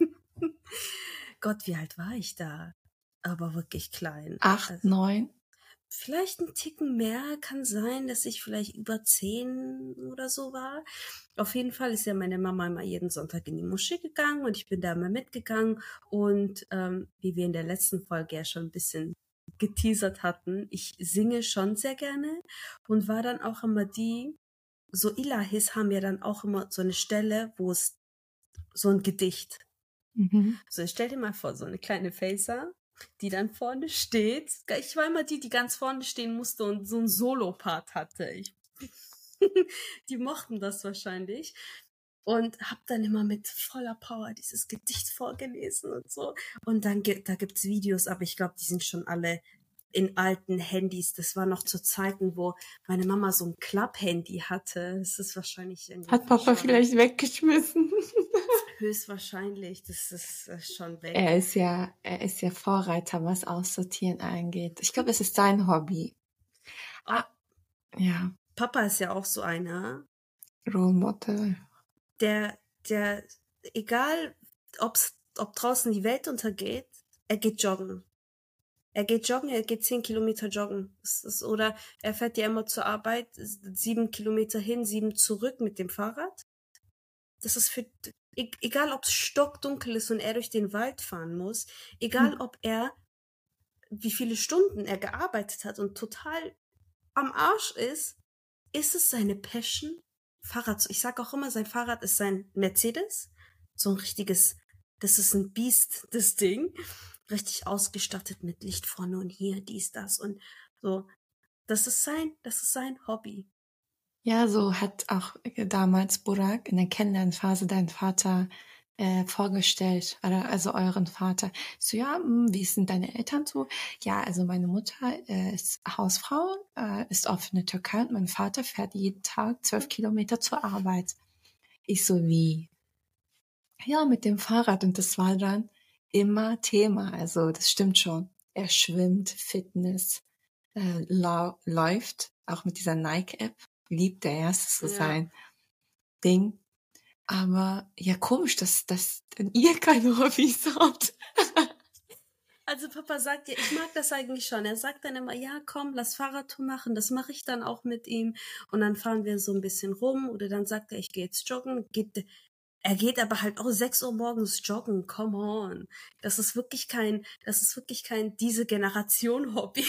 Gott, wie alt war ich da? Aber wirklich klein. Acht, Also- neun. Vielleicht ein Ticken mehr kann sein, dass ich vielleicht über zehn oder so war. Auf jeden Fall ist ja meine Mama immer jeden Sonntag in die Moschee gegangen und ich bin da immer mitgegangen. Und ähm, wie wir in der letzten Folge ja schon ein bisschen geteasert hatten, ich singe schon sehr gerne und war dann auch immer die, so Ilahis haben ja dann auch immer so eine Stelle, wo es so ein Gedicht Mhm. so, stell dir mal vor, so eine kleine Facer, die dann vorne steht. Ich war immer die, die ganz vorne stehen musste und so einen Solo-Part hatte. Ich, die mochten das wahrscheinlich. Und hab dann immer mit voller Power dieses Gedicht vorgelesen und so. Und dann gibt, da gibt's Videos, aber ich glaube, die sind schon alle in alten Handys. Das war noch zu Zeiten, wo meine Mama so ein Club-Handy hatte. Das ist wahrscheinlich Hat Papa vielleicht weggeschmissen? höchstwahrscheinlich. Das ist äh, schon weg. Er ist ja, er ist ja Vorreiter, was Aussortieren angeht. Ich glaube, es ist sein Hobby. Ah, Ja, Papa ist ja auch so einer, Role Model. der, der, egal ob's, ob draußen die Welt untergeht, er geht joggen. Er geht joggen, er geht zehn Kilometer joggen. Das ist, oder er fährt ja immer zur Arbeit, sieben Kilometer hin, sieben zurück mit dem Fahrrad. Das ist für, e- egal ob es stockdunkel ist und er durch den Wald fahren muss, egal Hm. ob er, wie viele Stunden er gearbeitet hat und total am Arsch ist, ist es seine Passion, Fahrrad zu. Ich sage auch immer, sein Fahrrad ist sein Mercedes. So ein richtiges, das ist ein Biest, das Ding. Richtig ausgestattet mit Licht vorne und hier, dies, das und so. Das ist sein, das ist sein Hobby. Ja, so hat auch damals Burak in der Kennenlernphase dein Vater äh, vorgestellt, also euren Vater. So, ja, hm, wie sind deine Eltern so? Ja, also meine Mutter äh, ist Hausfrau, äh, ist oft der Türkei und mein Vater fährt jeden Tag zwölf Kilometer zur Arbeit. Ich so, wie? Ja, mit dem Fahrrad und das war dann immer Thema. Also das stimmt schon. Er schwimmt, Fitness, äh, läuft, auch mit dieser Nike-App. Liebt er erst so Ja. sein Ding. Aber ja, komisch, dass, dass ihr keine Hobbys habt. Also Papa sagt ja, ich mag das eigentlich schon. Er sagt dann immer, ja, komm, lass Fahrradtour machen. Das mache ich dann auch mit ihm. Und dann fahren wir so ein bisschen rum. Oder dann sagt er, ich gehe jetzt joggen. Geht, er geht aber halt auch 6 Uhr morgens joggen. Come on. Das ist wirklich kein, das ist wirklich kein diese Generation Hobby.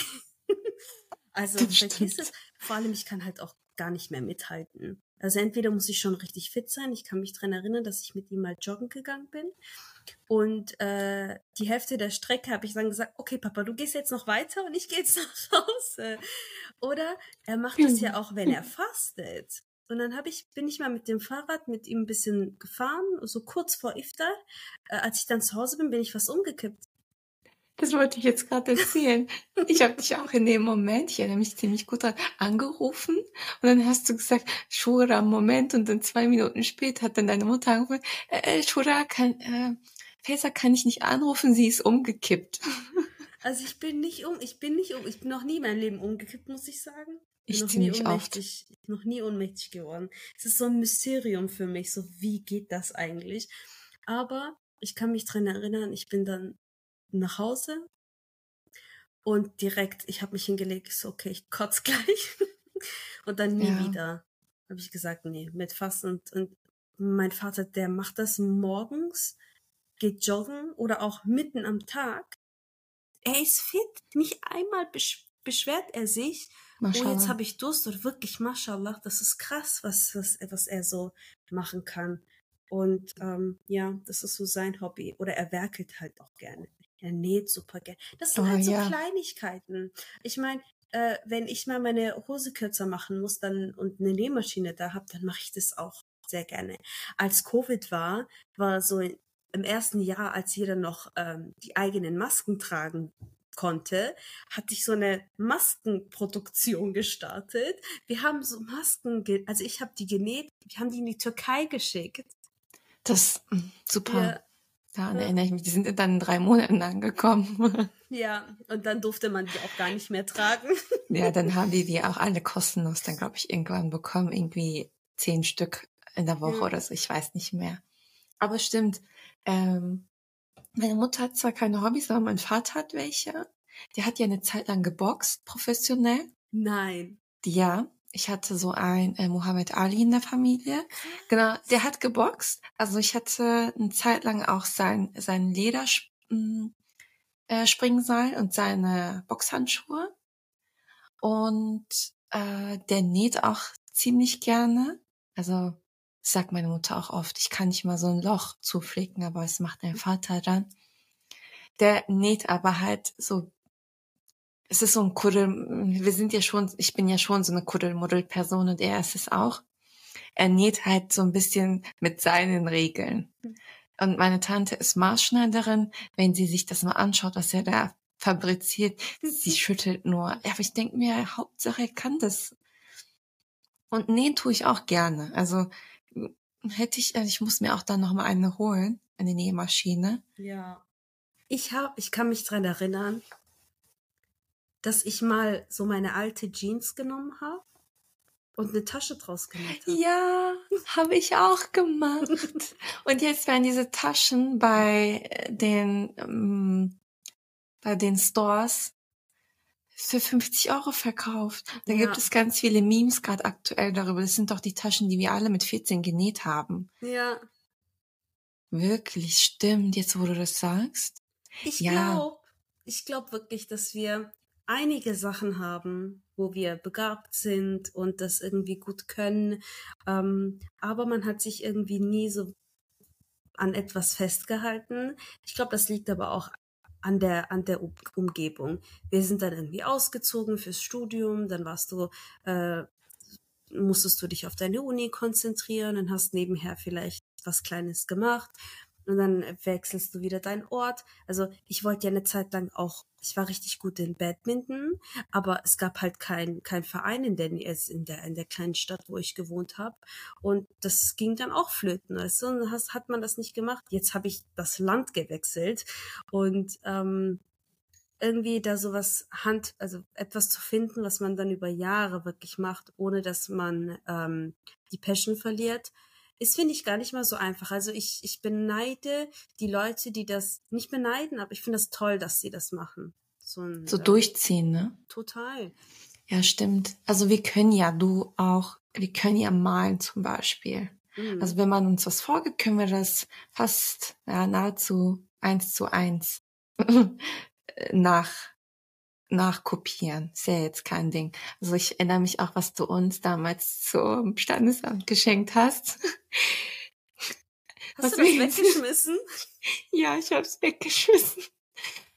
also vergiss es. Vor allem, ich kann halt auch gar nicht mehr mithalten. Also entweder muss ich schon richtig fit sein. Ich kann mich dran erinnern, dass ich mit ihm mal joggen gegangen bin. Und äh, die Hälfte der Strecke habe ich dann gesagt, okay, Papa, du gehst jetzt noch weiter und ich gehe jetzt nach Hause. Oder er macht es ja auch, wenn er fastet. Und dann habe ich, bin ich mal mit dem Fahrrad mit ihm ein bisschen gefahren, so kurz vor Iftar. Äh, als ich dann zu Hause bin, bin ich fast umgekippt. Das wollte ich jetzt gerade erzählen. Ich habe dich auch in dem Moment, ich erinnere mich ziemlich gut dran, angerufen und dann hast du gesagt, Shura, Moment und dann zwei Minuten später hat dann deine Mutter angerufen, äh, äh, Shura, kann, äh, Faisal kann ich nicht anrufen, sie ist umgekippt. Also ich bin nicht um, ich bin nicht um, ich bin noch nie in meinem Leben umgekippt, muss ich sagen. Ich noch nie ziemlich oft. ohnmächtig, noch nie ohnmächtig geworden. Es ist so ein Mysterium für mich, so wie geht das eigentlich? Aber ich kann mich dran erinnern, ich bin dann nach Hause und direkt, ich habe mich hingelegt, so, okay, ich kotz gleich. und dann nie Ja. wieder. Habe ich gesagt, nee, mit Fasten und, und mein Vater, der macht das morgens, geht joggen oder auch mitten am Tag. Er ist fit. Nicht einmal besch beschwert er sich. Oh, jetzt habe ich Durst und wirklich, mashallah, das ist krass, was, was, was er so machen kann. Und ähm, ja, das ist so sein Hobby. Oder er werkelt halt auch gerne. Er näht super gerne. Das sind Oh, halt so ja. Kleinigkeiten. Ich meine, äh, wenn ich mal meine Hose kürzer machen muss dann und eine Nähmaschine da habe, dann mache ich das auch sehr gerne. Als Covid war, war so im ersten Jahr, als jeder noch ähm, die eigenen Masken tragen konnte, hatte ich so eine Maskenproduktion gestartet. Wir haben so Masken, also ich habe die genäht, wir haben die in die Türkei geschickt. Das, mm, super. Ja, Daran Ja. erinnere ich mich. Die sind dann in drei Monaten angekommen. ja, und dann durfte man die auch gar nicht mehr tragen. ja, dann haben wir die auch alle kostenlos dann, glaube ich, irgendwann bekommen. Irgendwie zehn Stück in der Woche Ja. oder so. Ich weiß nicht mehr. Aber stimmt. Ähm, meine Mutter hat zwar keine Hobbys, aber mein Vater hat welche. Der hat ja eine Zeit lang geboxt, professionell. Nein. Ja, ich hatte so ein äh, Muhammad Ali in der Familie. Genau, der hat geboxt. Also ich hatte eine Zeit lang auch sein, sein Lederspringseil äh, Springseil und seine Boxhandschuhe. Und äh, der näht auch ziemlich gerne. Also sagt meine Mutter auch oft, ich kann nicht mal so ein Loch zuflicken, aber es macht mein Vater dann. Der näht aber halt so es ist so ein Kuddel, wir sind ja schon, ich bin ja schon so eine Kuddelmuddel-Person und er ist es auch. Er näht halt so ein bisschen mit seinen Regeln. Und meine Tante ist Maßschneiderin. Wenn sie sich das mal anschaut, was er da fabriziert, sie schüttelt nur. Aber ich denke mir, Hauptsache er kann das. Und nähen tue ich auch gerne. Also hätte ich, also ich muss mir auch dann noch mal eine holen, eine Nähmaschine. Ja. Ich hab, ich kann mich dran erinnern, dass ich mal so meine alte Jeans genommen habe und eine Tasche draus gemacht habe. Ja, habe ich auch gemacht. und jetzt werden diese Taschen bei den ähm, bei den Stores für 50 Euro verkauft. Da Ja. gibt es ganz viele Memes gerade aktuell darüber. Das sind doch die Taschen, die wir alle mit 14 genäht haben. Ja. Wirklich, stimmt, jetzt wo du das sagst. Ich Ja. glaube, ich glaube wirklich, dass wir einige Sachen haben, wo wir begabt sind und das irgendwie gut können. Ähm, aber man hat sich irgendwie nie so an etwas festgehalten. Ich glaube, das liegt aber auch an der, an der Um- Umgebung. Wir sind dann irgendwie ausgezogen fürs Studium, dann warst du, äh, musstest du dich auf deine Uni konzentrieren, dann hast nebenher vielleicht was Kleines gemacht und dann wechselst du wieder deinen Ort. Also ich wollte ja eine Zeit lang auch, ich war richtig gut in Badminton, aber es gab halt kein kein Verein in der in der in der kleinen Stadt, wo ich gewohnt habe und das ging dann auch flöten. Du? Und dann hat man das nicht gemacht. Jetzt habe ich das Land gewechselt und ähm, irgendwie da sowas Hand, also etwas zu finden, was man dann über Jahre wirklich macht, ohne dass man ähm, die Passion verliert, ist, finde ich, gar nicht mal so einfach. Also ich, ich beneide die Leute, die das nicht beneiden, aber ich finde das toll, dass sie das machen. So, ein, So ähm, durchziehen, ne? Total. Ja, stimmt. Also wir können ja, du auch, wir können ja malen zum Beispiel. Mhm. Also wenn man uns was vorgibt, können wir das fast ja, nahezu eins zu eins nach nachkopieren. Ist ja jetzt kein Ding. Also ich erinnere mich auch, was du uns damals zum Standesamt geschenkt hast. Hast was du das weggeschmissen? ja, ich hab's weggeschmissen.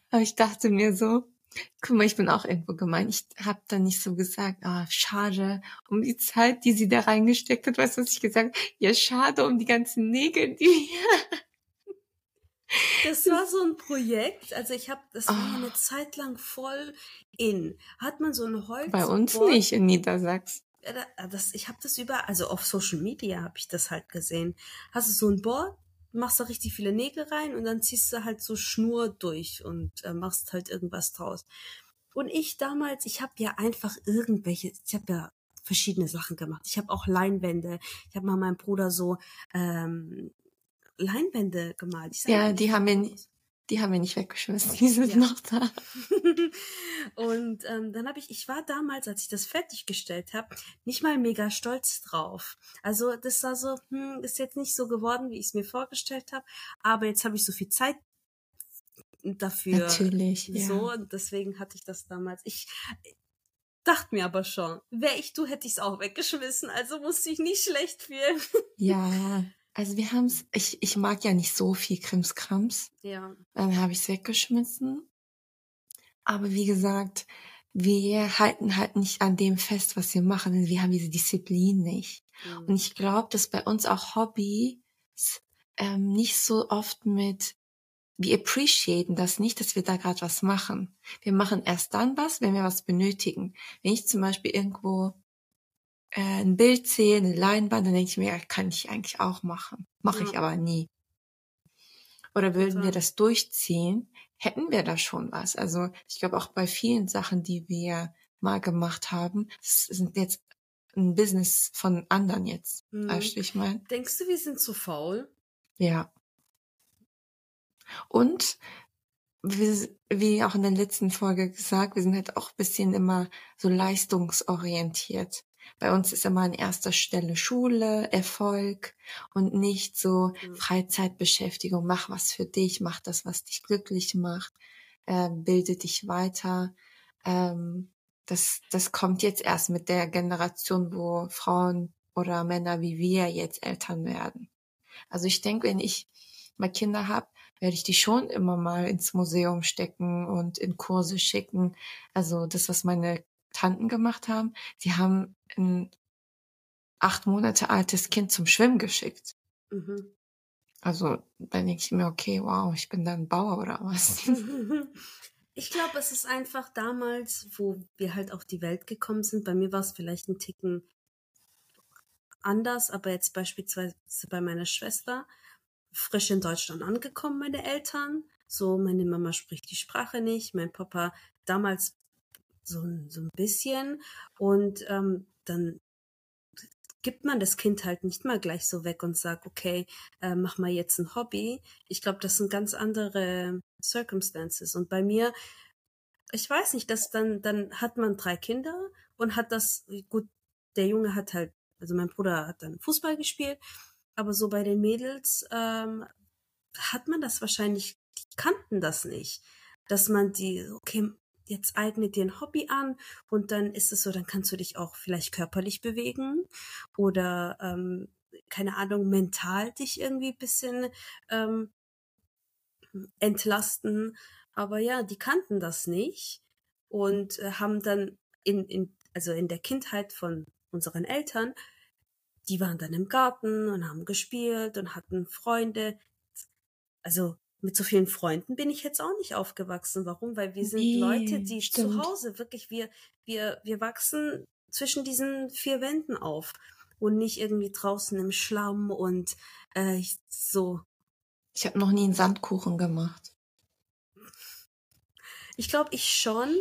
Aber ich dachte mir so, guck mal, ich bin auch irgendwo gemein. Ich habe dann nicht so gesagt, ah, schade um die Zeit, die sie da reingesteckt hat. Weißt du, was ich gesagt habe? Ja, schade um die ganzen Nägel, die wir Das war so ein Projekt. Also ich habe, das war Ah. eine Zeit lang voll in. Hat man so ein Holz. Bei uns nicht in Niedersachsen. Ja, da- Das, ich habe das über, also auf Social Media habe ich das halt gesehen. Hast du so ein Board, machst da richtig viele Nägel rein und dann ziehst du halt so Schnur durch und äh, machst halt irgendwas draus. Und ich damals, ich habe ja einfach irgendwelche, ich habe ja verschiedene Sachen gemacht. Ich habe auch Leinwände. Ich habe mal meinem Bruder so ähm, Leinwände gemalt. Ja, die haben wir, ni- die haben wir nicht weggeschmissen. Die sind Ja. noch da. und ähm, dann habe ich, ich war damals, als ich das fertiggestellt habe, nicht mal mega stolz drauf. Also das war so, hm, ist jetzt nicht so geworden, wie ich es mir vorgestellt habe, aber jetzt habe ich so viel Zeit dafür. Natürlich, ja. So, und deswegen hatte ich das damals. Ich dachte mir aber schon, wäre ich du, hätte ich es auch weggeschmissen, also musste ich nicht schlecht fühlen. Ja, also wir haben's. Ich, ich mag ja nicht so viel Krimskrams. ja. Dann habe ich es weggeschmissen. Aber wie gesagt, wir halten halt nicht an dem fest, was wir machen. denn Wir haben diese Disziplin nicht. Und ich glaube, dass bei uns auch Hobbys ähm, nicht so oft mit, wir appreciaten das nicht, dass wir da gerade was machen. Wir machen erst dann was, wenn wir was benötigen. Wenn ich zum Beispiel irgendwo ein Bild sehe, eine Leinwand, dann denke ich mir, kann ich eigentlich auch machen. Mache ich Ja. aber nie. Oder würden Total. wir das durchziehen, hätten wir da schon was. Also ich glaube auch bei vielen Sachen, die wir mal gemacht haben, das sind jetzt ein Business von anderen jetzt. Mhm. Weißt du, ich meine? Denkst du, wir sind zu faul? Ja. Und wie, wie auch in der letzten Folge gesagt, wir sind halt auch ein bisschen immer so leistungsorientiert. Bei uns ist immer an erster Stelle Schule, Erfolg und nicht so Mhm. Freizeitbeschäftigung. Mach was für dich, mach das, was dich glücklich macht, äh, bilde dich weiter. Ähm, das, das kommt jetzt erst mit der Generation, wo Frauen oder Männer wie wir jetzt Eltern werden. Also ich denke, wenn ich mal Kinder habe, werde ich die schon immer mal ins Museum stecken und in Kurse schicken. Also das, was meine Tanten gemacht haben, sie haben ein acht Monate altes Kind zum Schwimmen geschickt. Mhm. Also dann denke ich mir, okay, wow, ich bin dann Bauer oder was. Ich glaube, es ist einfach damals, wo wir halt auf die Welt gekommen sind. Bei mir war es vielleicht ein Ticken anders, aber jetzt beispielsweise bei meiner Schwester, frisch in Deutschland angekommen, meine Eltern. So, meine Mama spricht die Sprache nicht, mein Papa damals so, so ein bisschen. Und ähm, dann gibt man das Kind halt nicht mal gleich so weg und sagt, okay, äh, mach mal jetzt ein Hobby. Ich glaube, das sind ganz andere Circumstances. Und bei mir, ich weiß nicht, dass dann, dann hat man drei Kinder und hat das, gut, der Junge hat halt, also mein Bruder hat dann Fußball gespielt, aber so bei den Mädels ähm, hat man das wahrscheinlich, die kannten das nicht, dass man die, okay, jetzt eignet dir ein Hobby an und dann ist es so, dann kannst du dich auch vielleicht körperlich bewegen oder ähm, keine Ahnung, mental dich irgendwie bisschen ähm, entlasten. Aber ja, die kannten das nicht und äh, haben dann in, in, also in der Kindheit von unseren Eltern, die waren dann im Garten und haben gespielt und hatten Freunde. Also mit so vielen Freunden bin ich jetzt auch nicht aufgewachsen. Warum? Weil wir sind nee, Leute, die stimmt. zu Hause wirklich, wir, wir, wir wachsen zwischen diesen vier Wänden auf und nicht irgendwie draußen im Schlamm und äh, so. Ich habe noch nie einen Sandkuchen gemacht. Ich glaube, ich schon,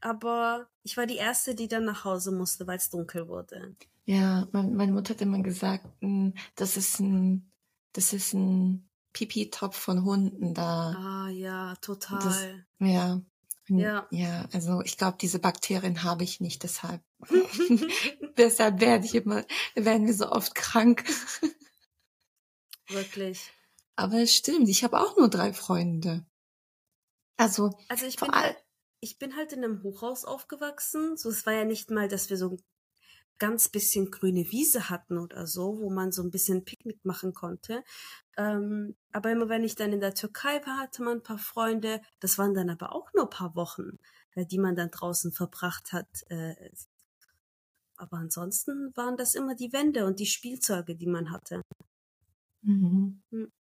aber ich war die erste, die dann nach Hause musste, weil es dunkel wurde. Ja, mein, meine Mutter hat immer gesagt, hm, das ist ein, das ist ein Pipi-Topf von Hunden da. Ah ja, total. Das, ja. Ja. Ja, also ich glaube, diese Bakterien habe ich nicht, deshalb. deshalb werde ich immer, werden wir so oft krank. Wirklich. Aber es stimmt, ich habe auch nur drei Freunde. Also, also ich bin halt, ich bin halt in einem Hochhaus aufgewachsen. So, es war ja nicht mal, dass wir so ganz bisschen grüne Wiese hatten oder so, wo man so ein bisschen Picknick machen konnte. Ähm, aber immer wenn ich dann in der Türkei war, hatte man ein paar Freunde. Das waren dann aber auch nur ein paar Wochen, äh, die man dann draußen verbracht hat. Äh, aber ansonsten waren das immer die Wände und die Spielzeuge, die man hatte. Mhm. Hm,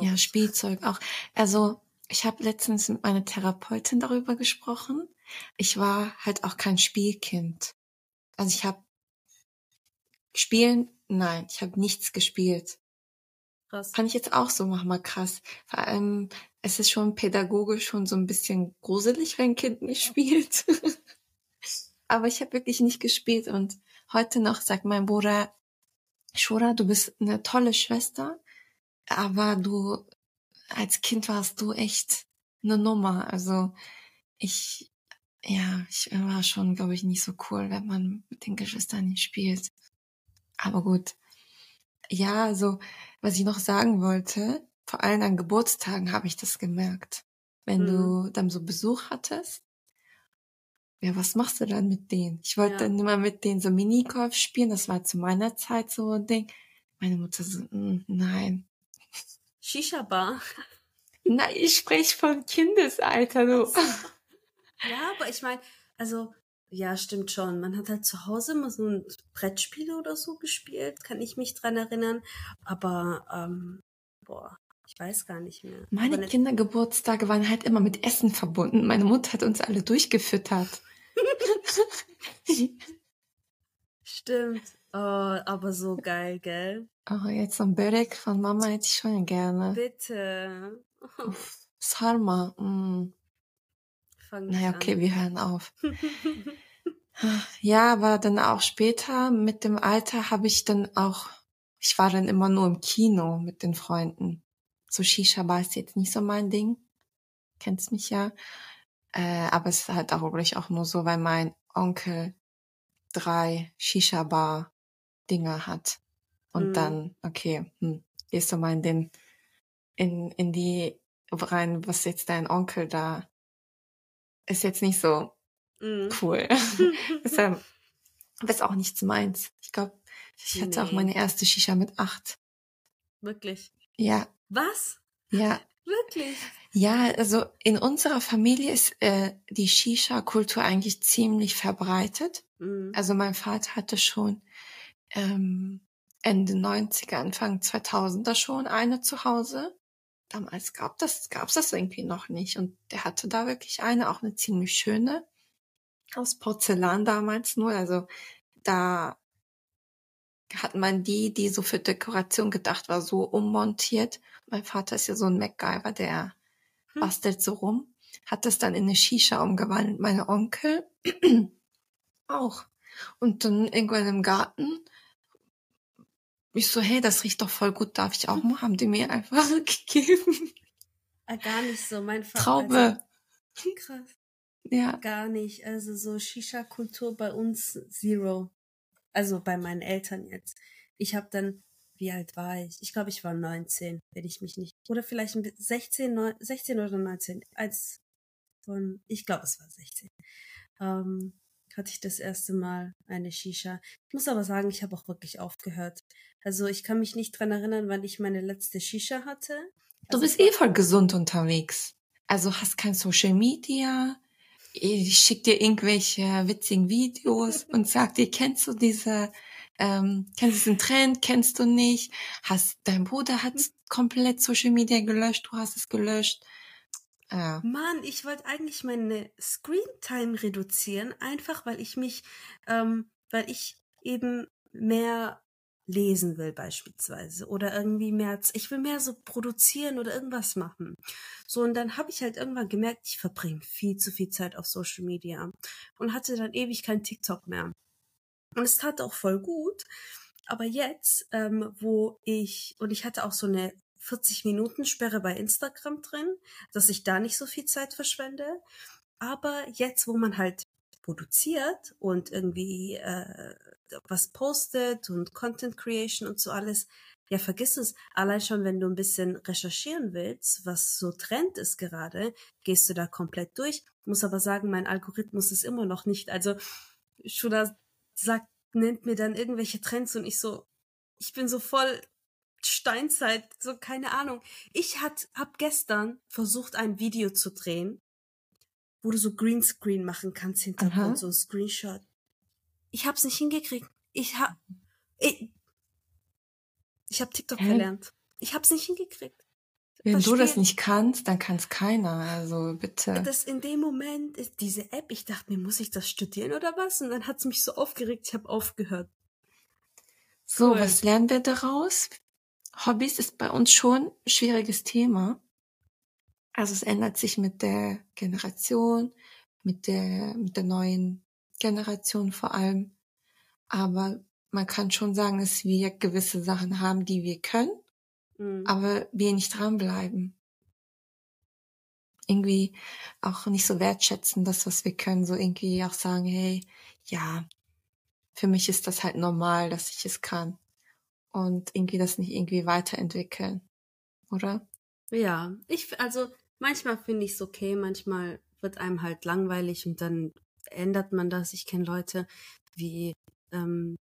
ja, Spielzeug auch. Also ich habe letztens mit meiner Therapeutin darüber gesprochen. Ich war halt auch kein Spielkind. Also ich habe Spielen? Nein, ich habe nichts gespielt. Krass. Fand ich jetzt auch so mal krass. Vor allem, es ist schon pädagogisch schon so ein bisschen gruselig, wenn ein Kind nicht spielt. Aber ich habe wirklich nicht gespielt und heute noch sagt mein Bruder, Shura, du bist eine tolle Schwester, aber du als Kind warst du echt eine Nummer. Also ich, ja, ich war schon, glaube ich, nicht so cool, wenn man mit den Geschwistern nicht spielt. Aber gut. Ja, also, was ich noch sagen wollte, vor allem an Geburtstagen habe ich das gemerkt. Wenn mhm. du dann so Besuch hattest, ja, was machst du dann mit denen? Ich wollte ja. dann immer mit denen so Minigolf spielen, das war zu meiner Zeit so ein Ding. Meine Mutter so, mm, nein. Shisha-Bar? Nein, ich spreche von Kindesalter, du. Ja, aber ich meine, also ja, stimmt schon. Man hat halt zu Hause mal so ein Brettspiel oder so gespielt, kann ich mich dran erinnern. Aber, ähm, boah, ich weiß gar nicht mehr. Meine nicht... Kindergeburtstage waren halt immer mit Essen verbunden. Meine Mutter hat uns alle durchgefüttert. Stimmt. Oh, aber so geil, gell? Oh, jetzt so ein Börek von Mama hätte ich schon gerne. Bitte. Sarma. Mm fangen Naja, okay, an. wir hören auf. ja, aber dann auch später mit dem Alter habe ich dann auch, ich war dann immer nur im Kino mit den Freunden. So Shisha Bar ist jetzt nicht so mein Ding. Kennst mich ja. Äh, aber es ist halt auch wirklich auch nur so, weil mein Onkel drei Shisha Bar Dinger hat. Und mhm. dann, okay, hm, gehst du mal in den, in, in die rein, was jetzt dein Onkel da ist jetzt nicht so mm. cool. Deshalb ist auch nichts meins. Ich glaube, ich hatte nee. auch meine erste Shisha mit acht. Wirklich? Ja. Was? Ja. Wirklich? Ja, also in unserer Familie ist äh, die Shisha-Kultur eigentlich ziemlich verbreitet. Mhm. Also mein Vater hatte schon ähm, Ende 90er, Anfang 2000er schon eine zu Hause damals gab das, gab's das irgendwie noch nicht. Und der hatte da wirklich eine, auch eine ziemlich schöne, aus Porzellan damals nur. Also da, hat man die, die so für Dekoration gedacht war, so ummontiert. Mein Vater ist ja so ein MacGyver, der hm. bastelt so rum. Hat das dann in eine Shisha umgewandelt. Meine Onkel auch. Und dann irgendwann im Garten. Ich so, hey, das riecht doch voll gut, darf ich auch mal? Haben die mir einfach gegeben. Ah, gar nicht so, mein Vater. Traube. Also, krass. Ja. Gar nicht. Also so Shisha-Kultur bei uns zero. Also bei meinen Eltern jetzt. Ich habe dann, wie alt war ich? Ich glaube, ich war 19, wenn ich mich nicht. Oder vielleicht 16, 9, 16 oder 19. Als von, ich glaube, es war 16. Ähm, hatte ich das erste Mal eine Shisha. Ich muss aber sagen, ich habe auch wirklich aufgehört. Also ich kann mich nicht dran erinnern, wann ich meine letzte Shisha hatte. Du also bist eh voll gesund unterwegs. Also hast kein Social Media. Ich schick dir irgendwelche witzigen Videos und sag dir, kennst du diese, ähm, kennst du diesen Trend, kennst du nicht? Hast, dein Bruder hat komplett Social Media gelöscht, du hast es gelöscht. Ja. Mann, ich wollte eigentlich meine Screen Time reduzieren, einfach weil ich mich, ähm, weil ich eben mehr lesen will beispielsweise oder irgendwie mehr, ich will mehr so produzieren oder irgendwas machen. So, und dann habe ich halt irgendwann gemerkt, ich verbringe viel zu viel Zeit auf Social Media und hatte dann ewig kein TikTok mehr. Und es tat auch voll gut. Aber jetzt, ähm, wo ich, und ich hatte auch so eine 40 Minuten Sperre bei Instagram drin, dass ich da nicht so viel Zeit verschwende. Aber jetzt, wo man halt produziert und irgendwie äh, was postet und Content Creation und so alles, ja, vergiss es. Allein schon, wenn du ein bisschen recherchieren willst, was so Trend ist gerade, gehst du da komplett durch. Muss aber sagen, mein Algorithmus ist immer noch nicht. Also, Shuda sagt, nennt mir dann irgendwelche Trends und ich so, ich bin so voll Steinzeit, so keine Ahnung. Ich hat, hab gestern versucht, ein Video zu drehen, wo du so Greenscreen machen kannst, Hintergrund, so ein Screenshot. Ich hab's nicht hingekriegt. Ich hab, ich, ich hab TikTok Hä? gelernt. Ich hab's nicht hingekriegt. Wenn Verstehen. du das nicht kannst, dann kann's keiner. Also bitte. Das in dem Moment ist diese App. Ich dachte mir, muss ich das studieren oder was? Und dann hat's mich so aufgeregt. Ich habe aufgehört. So, cool. was lernen wir daraus? Hobbys ist bei uns schon ein schwieriges Thema. Also es ändert sich mit der Generation, mit der, mit der neuen Generation vor allem. Aber man kann schon sagen, dass wir gewisse Sachen haben, die wir können, mhm. aber wir nicht dranbleiben. Irgendwie auch nicht so wertschätzen, das, was wir können, so irgendwie auch sagen, hey, ja, für mich ist das halt normal, dass ich es kann und irgendwie das nicht irgendwie weiterentwickeln, oder? Ja, ich, also manchmal finde ich es okay, manchmal wird einem halt langweilig und dann ändert man das. Ich kenne Leute wie ähm,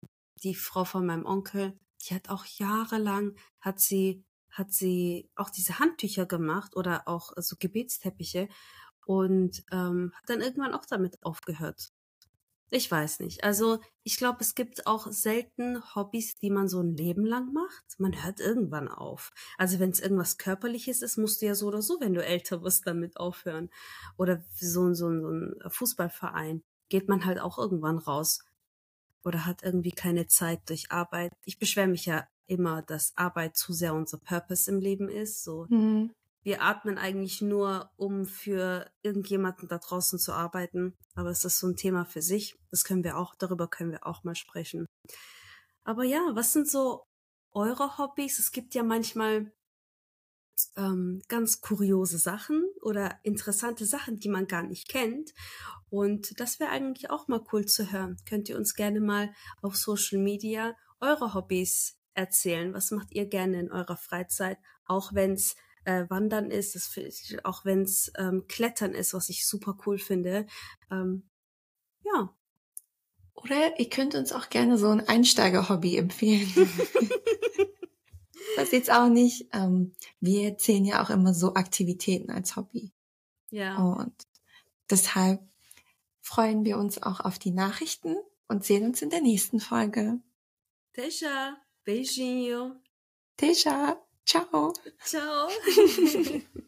die Frau von meinem Onkel, die hat auch jahrelang, hat sie, hat sie auch diese Handtücher gemacht oder auch so Gebetsteppiche und ähm, hat dann irgendwann auch damit aufgehört. Ich weiß nicht. Also ich glaube, es gibt auch selten Hobbys, die man so ein Leben lang macht. Man hört irgendwann auf. Also wenn es irgendwas Körperliches ist, musst du ja so oder so, wenn du älter wirst, damit aufhören. Oder so, so, so ein Fußballverein geht man halt auch irgendwann raus. Oder hat irgendwie keine Zeit durch Arbeit. Ich beschwere mich ja immer, dass Arbeit zu sehr unser Purpose im Leben ist. So, mhm wir atmen eigentlich nur, um für irgendjemanden da draußen zu arbeiten. Aber es ist so ein Thema für sich. Das können wir auch, darüber können wir auch mal sprechen. Aber ja, was sind so eure Hobbys? Es gibt ja manchmal ähm, ganz kuriose Sachen oder interessante Sachen, die man gar nicht kennt. Und das wäre eigentlich auch mal cool zu hören. Könnt ihr uns gerne mal auf Social Media eure Hobbys erzählen? Was macht ihr gerne in eurer Freizeit? Auch wenn es äh, Wandern ist, das ich, auch wenn es ähm, Klettern ist, was ich super cool finde. Ähm, ja. Oder ihr könnt uns auch gerne so ein Einsteiger-Hobby empfehlen. das jetzt auch nicht. Ähm, wir zählen ja auch immer so Aktivitäten als Hobby. Ja. Und deshalb freuen wir uns auch auf die Nachrichten und sehen uns in der nächsten Folge. Tesha, beijinho. Tesha. Ciao. Ciao.